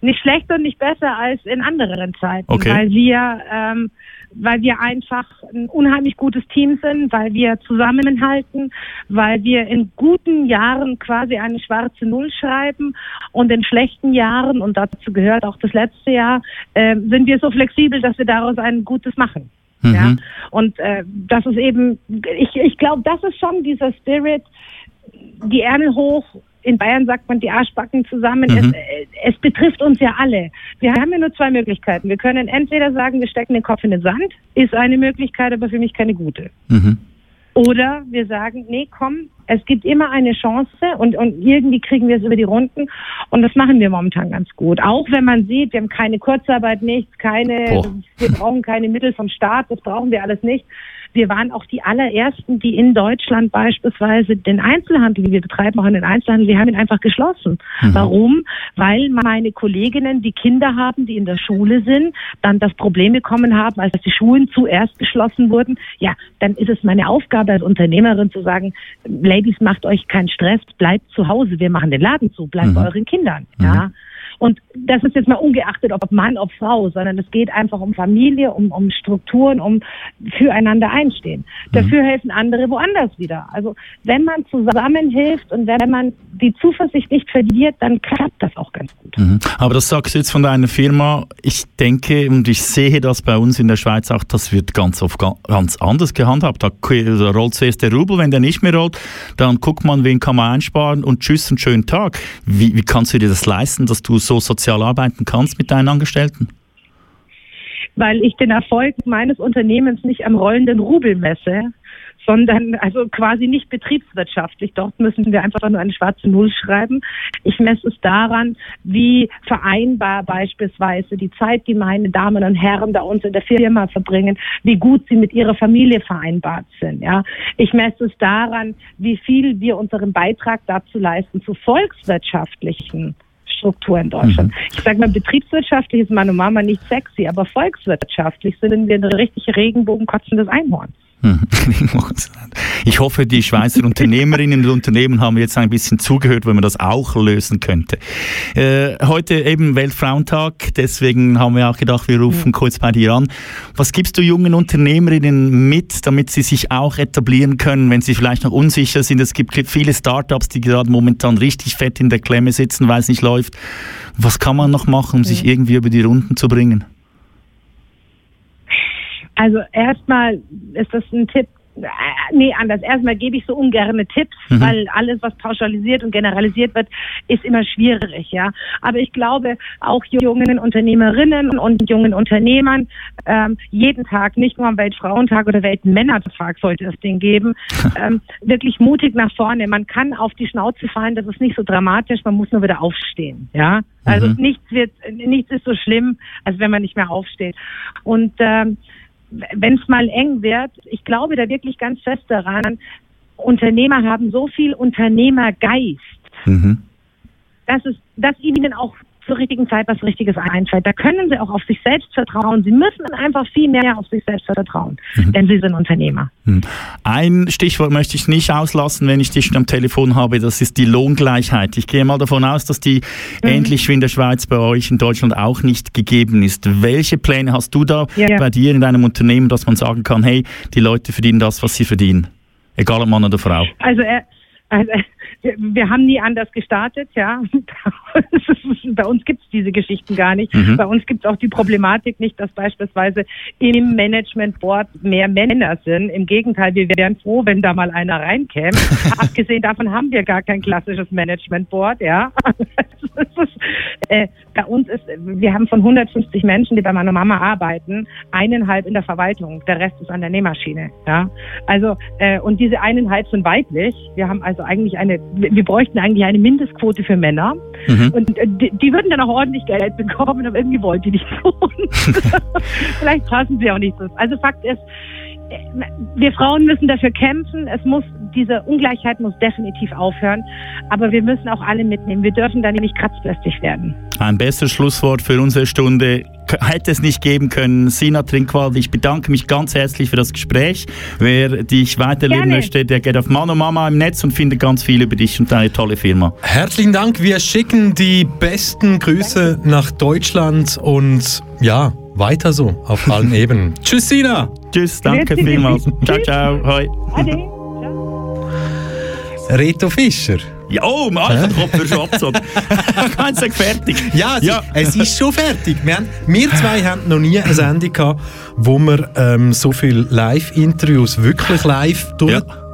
Nicht schlechter und nicht besser als in anderen Zeiten, okay. weil wir ähm, weil wir einfach ein unheimlich gutes Team sind, weil wir zusammenhalten, weil wir in guten Jahren quasi eine schwarze Null schreiben und in schlechten Jahren, und dazu gehört auch das letzte Jahr, äh, sind wir so flexibel, dass wir daraus ein Gutes machen. Mhm. Ja? Und äh, das ist eben, ich, ich glaube, das ist schon dieser Spirit, die Ärmel hoch in Bayern sagt man die Arschbacken zusammen. Mhm. Es, es, betrifft uns ja alle. Wir haben ja nur zwei Möglichkeiten. Wir können entweder sagen, wir stecken den Kopf in den Sand, ist eine Möglichkeit, aber für mich keine gute. Mhm. Oder wir sagen, nee, komm, es gibt immer eine Chance und, und irgendwie kriegen wir es über die Runden und das machen wir momentan ganz gut. Auch wenn man sieht, wir haben keine Kurzarbeit, nichts, keine, Boah. wir brauchen keine Mittel vom Staat, das brauchen wir alles nicht. Wir waren auch die allerersten, die in Deutschland beispielsweise den Einzelhandel, wie wir betreiben auch in den Einzelhandel, wir haben ihn einfach geschlossen. Mhm. Warum? Weil meine Kolleginnen, die Kinder haben, die in der Schule sind, dann das Problem bekommen haben, als die Schulen zuerst geschlossen wurden. Ja, dann ist es meine Aufgabe als Unternehmerin zu sagen, Ladies, macht euch keinen Stress, bleibt zu Hause, wir machen den Laden zu, bleibt mhm. bei euren Kindern. Ja. Mhm. Und das ist jetzt mal ungeachtet, ob Mann, ob Frau, sondern es geht einfach um Familie, um, um Strukturen, um füreinander einstehen. Mhm. Dafür helfen andere woanders wieder. Also wenn man zusammenhilft und wenn man die Zuversicht nicht verliert, dann klappt das auch ganz gut. Mhm. Aber das sagst du jetzt von deiner Firma. Ich denke und ich sehe das bei uns in der Schweiz auch, das wird ganz oft ganz anders gehandhabt. Da rollt zuerst der Rubel, wenn der nicht mehr rollt, dann guckt man, wen kann man einsparen und tschüss und schönen Tag. Wie, wie kannst du dir das leisten, dass du so sozial arbeiten kannst mit deinen Angestellten? Weil ich den Erfolg meines Unternehmens nicht am rollenden Rubel messe, sondern also quasi nicht betriebswirtschaftlich. Dort müssen wir einfach nur eine schwarze Null schreiben. Ich messe es daran, wie vereinbar beispielsweise die Zeit, die meine Damen und Herren da uns in der Firma verbringen, wie gut sie mit ihrer Familie vereinbart sind. Ja, ich messe es daran, wie viel wir unseren Beitrag dazu leisten zu volkswirtschaftlichen Struktur in Deutschland. Mhm. Ich sage mal, betriebswirtschaftlich ist meine Mama nicht sexy, aber volkswirtschaftlich sind wir eine richtige Regenbogenkotzendes Einhorn. Ich hoffe, die Schweizer Unternehmerinnen und Unternehmen haben jetzt ein bisschen zugehört, wenn man das auch lösen könnte. Äh, heute eben Weltfrauentag, deswegen haben wir auch gedacht, wir rufen kurz bei dir an. Was gibst du jungen Unternehmerinnen mit, damit sie sich auch etablieren können, wenn sie vielleicht noch unsicher sind? Es gibt viele Startups, die gerade momentan richtig fett in der Klemme sitzen, weil es nicht läuft. Was kann man noch machen, um sich irgendwie über die Runden zu bringen? Also erstmal ist das ein Tipp, äh, nee, anders. Erstmal gebe ich so ungerne Tipps, mhm. weil alles, was pauschalisiert und generalisiert wird, ist immer schwierig, ja. Aber ich glaube, auch jungen Unternehmerinnen und jungen Unternehmern ähm, jeden Tag, nicht nur am Weltfrauentag oder Weltmännertag sollte es den geben, ähm, wirklich mutig nach vorne. Man kann auf die Schnauze fallen, das ist nicht so dramatisch, man muss nur wieder aufstehen, ja. Also mhm. nichts wird, nichts ist so schlimm, als wenn man nicht mehr aufsteht. Und ähm, wenn es mal eng wird, ich glaube da wirklich ganz fest daran, Unternehmer haben so viel Unternehmergeist, mhm. dass es, dass ihnen auch zur richtigen Zeit was Richtiges einfällt. Da können sie auch auf sich selbst vertrauen. Sie müssen einfach viel mehr auf sich selbst vertrauen, mhm. denn sie sind Unternehmer. Mhm. Ein Stichwort möchte ich nicht auslassen, wenn ich dich schon am Telefon habe, das ist die Lohngleichheit. Ich gehe mal davon aus, dass die mhm. ähnlich wie in der Schweiz bei euch in Deutschland auch nicht gegeben ist. Welche Pläne hast du da ja. bei dir in deinem Unternehmen, dass man sagen kann, hey, die Leute verdienen das, was sie verdienen? Egal ob Mann oder Frau. Also, äh, also wir haben nie anders gestartet, ja. Bei uns gibt es diese Geschichten gar nicht. Mhm. Bei uns gibt es auch die Problematik nicht, dass beispielsweise im Management Board mehr Männer sind. Im Gegenteil, wir wären froh, wenn da mal einer reinkäme. Abgesehen davon haben wir gar kein klassisches Management Board, ja. ist, äh, bei uns ist, wir haben von 150 Menschen, die bei meiner Mama arbeiten, eineinhalb in der Verwaltung. Der Rest ist an der Nähmaschine, ja. Also, äh, und diese eineinhalb sind weiblich. Wir haben also eigentlich eine wir bräuchten eigentlich eine Mindestquote für Männer. Mhm. Und äh, die, die, würden dann auch ordentlich Geld bekommen, aber irgendwie wollen die nicht tun. Vielleicht passen sie auch nicht so. Also Fakt ist, wir Frauen müssen dafür kämpfen. Es muss, diese Ungleichheit muss definitiv aufhören. Aber wir müssen auch alle mitnehmen. Wir dürfen da nämlich kratzbürstig werden. Ein besseres Schlusswort für unsere Stunde hätte es nicht geben können. Sina Trinkwald, ich bedanke mich ganz herzlich für das Gespräch. Wer dich weiterleben Gerne. möchte, der geht auf Mano Mama im Netz und findet ganz viel über dich und deine tolle Firma. Herzlichen Dank. Wir schicken die besten Grüße nach Deutschland und ja, weiter so auf allen Ebenen. Tschüss, Sina. Tschüss, danke vielmals. ciao, ciao. Hoi. Ade. Reto Fischer. Ja, oh, Marc hat den Kopf schon abgezogen. Ganz fertig. Ja, ja, es ist schon fertig. Wir, haben, wir zwei haben noch nie eine Sendung gehabt, wo wir ähm, so viele Live-Interviews wirklich live durchgezogen ja.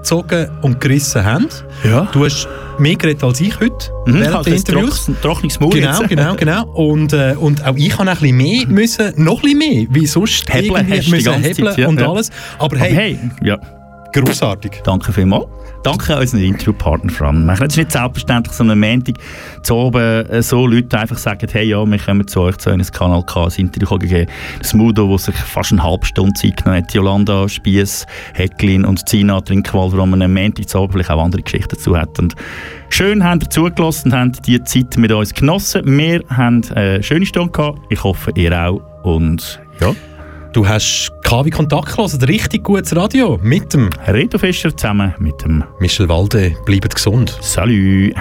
Und gerissen haben. Ja. Du hast mehr geredet als ich heute mhm, während der Interviews. Trockenes Maul Genau, jetzt. genau, genau. Und, äh, und auch ich habe ein bisschen mehr müssen, noch ein bisschen mehr, wie sonst Hebeln irgendwie müssen hebeln Zeit, ja, und alles. Aber hey, Aber hey ja. großartig. Danke vielmals. Danke an unseren Interviewpartner Fran. Es ist nicht selbstverständlich, so am Montag zu oben äh, so Leute einfach sagen, hey, ja, wir kommen zu euch zu einem Kanal K, ein Interview gegeben. Das Mudo, das sich fast eine halbe Stunde Zeit genommen hat, Jolanda Spiess, Hecklin und Zina Trinkwald, wo man am Montag zu oben vielleicht auch andere Geschichten dazu hat. Und schön haben ihr zugelassen und haben die Zeit mit uns genossen. Wir haben eine schöne Stunde gehabt. Ich hoffe, ihr auch. Und ja. Du hast KW Kontakt gelassen, richtig gutes Radio mit dem Reto Fischer zusammen mit dem Michel Walde. Bleibt gesund. Salut.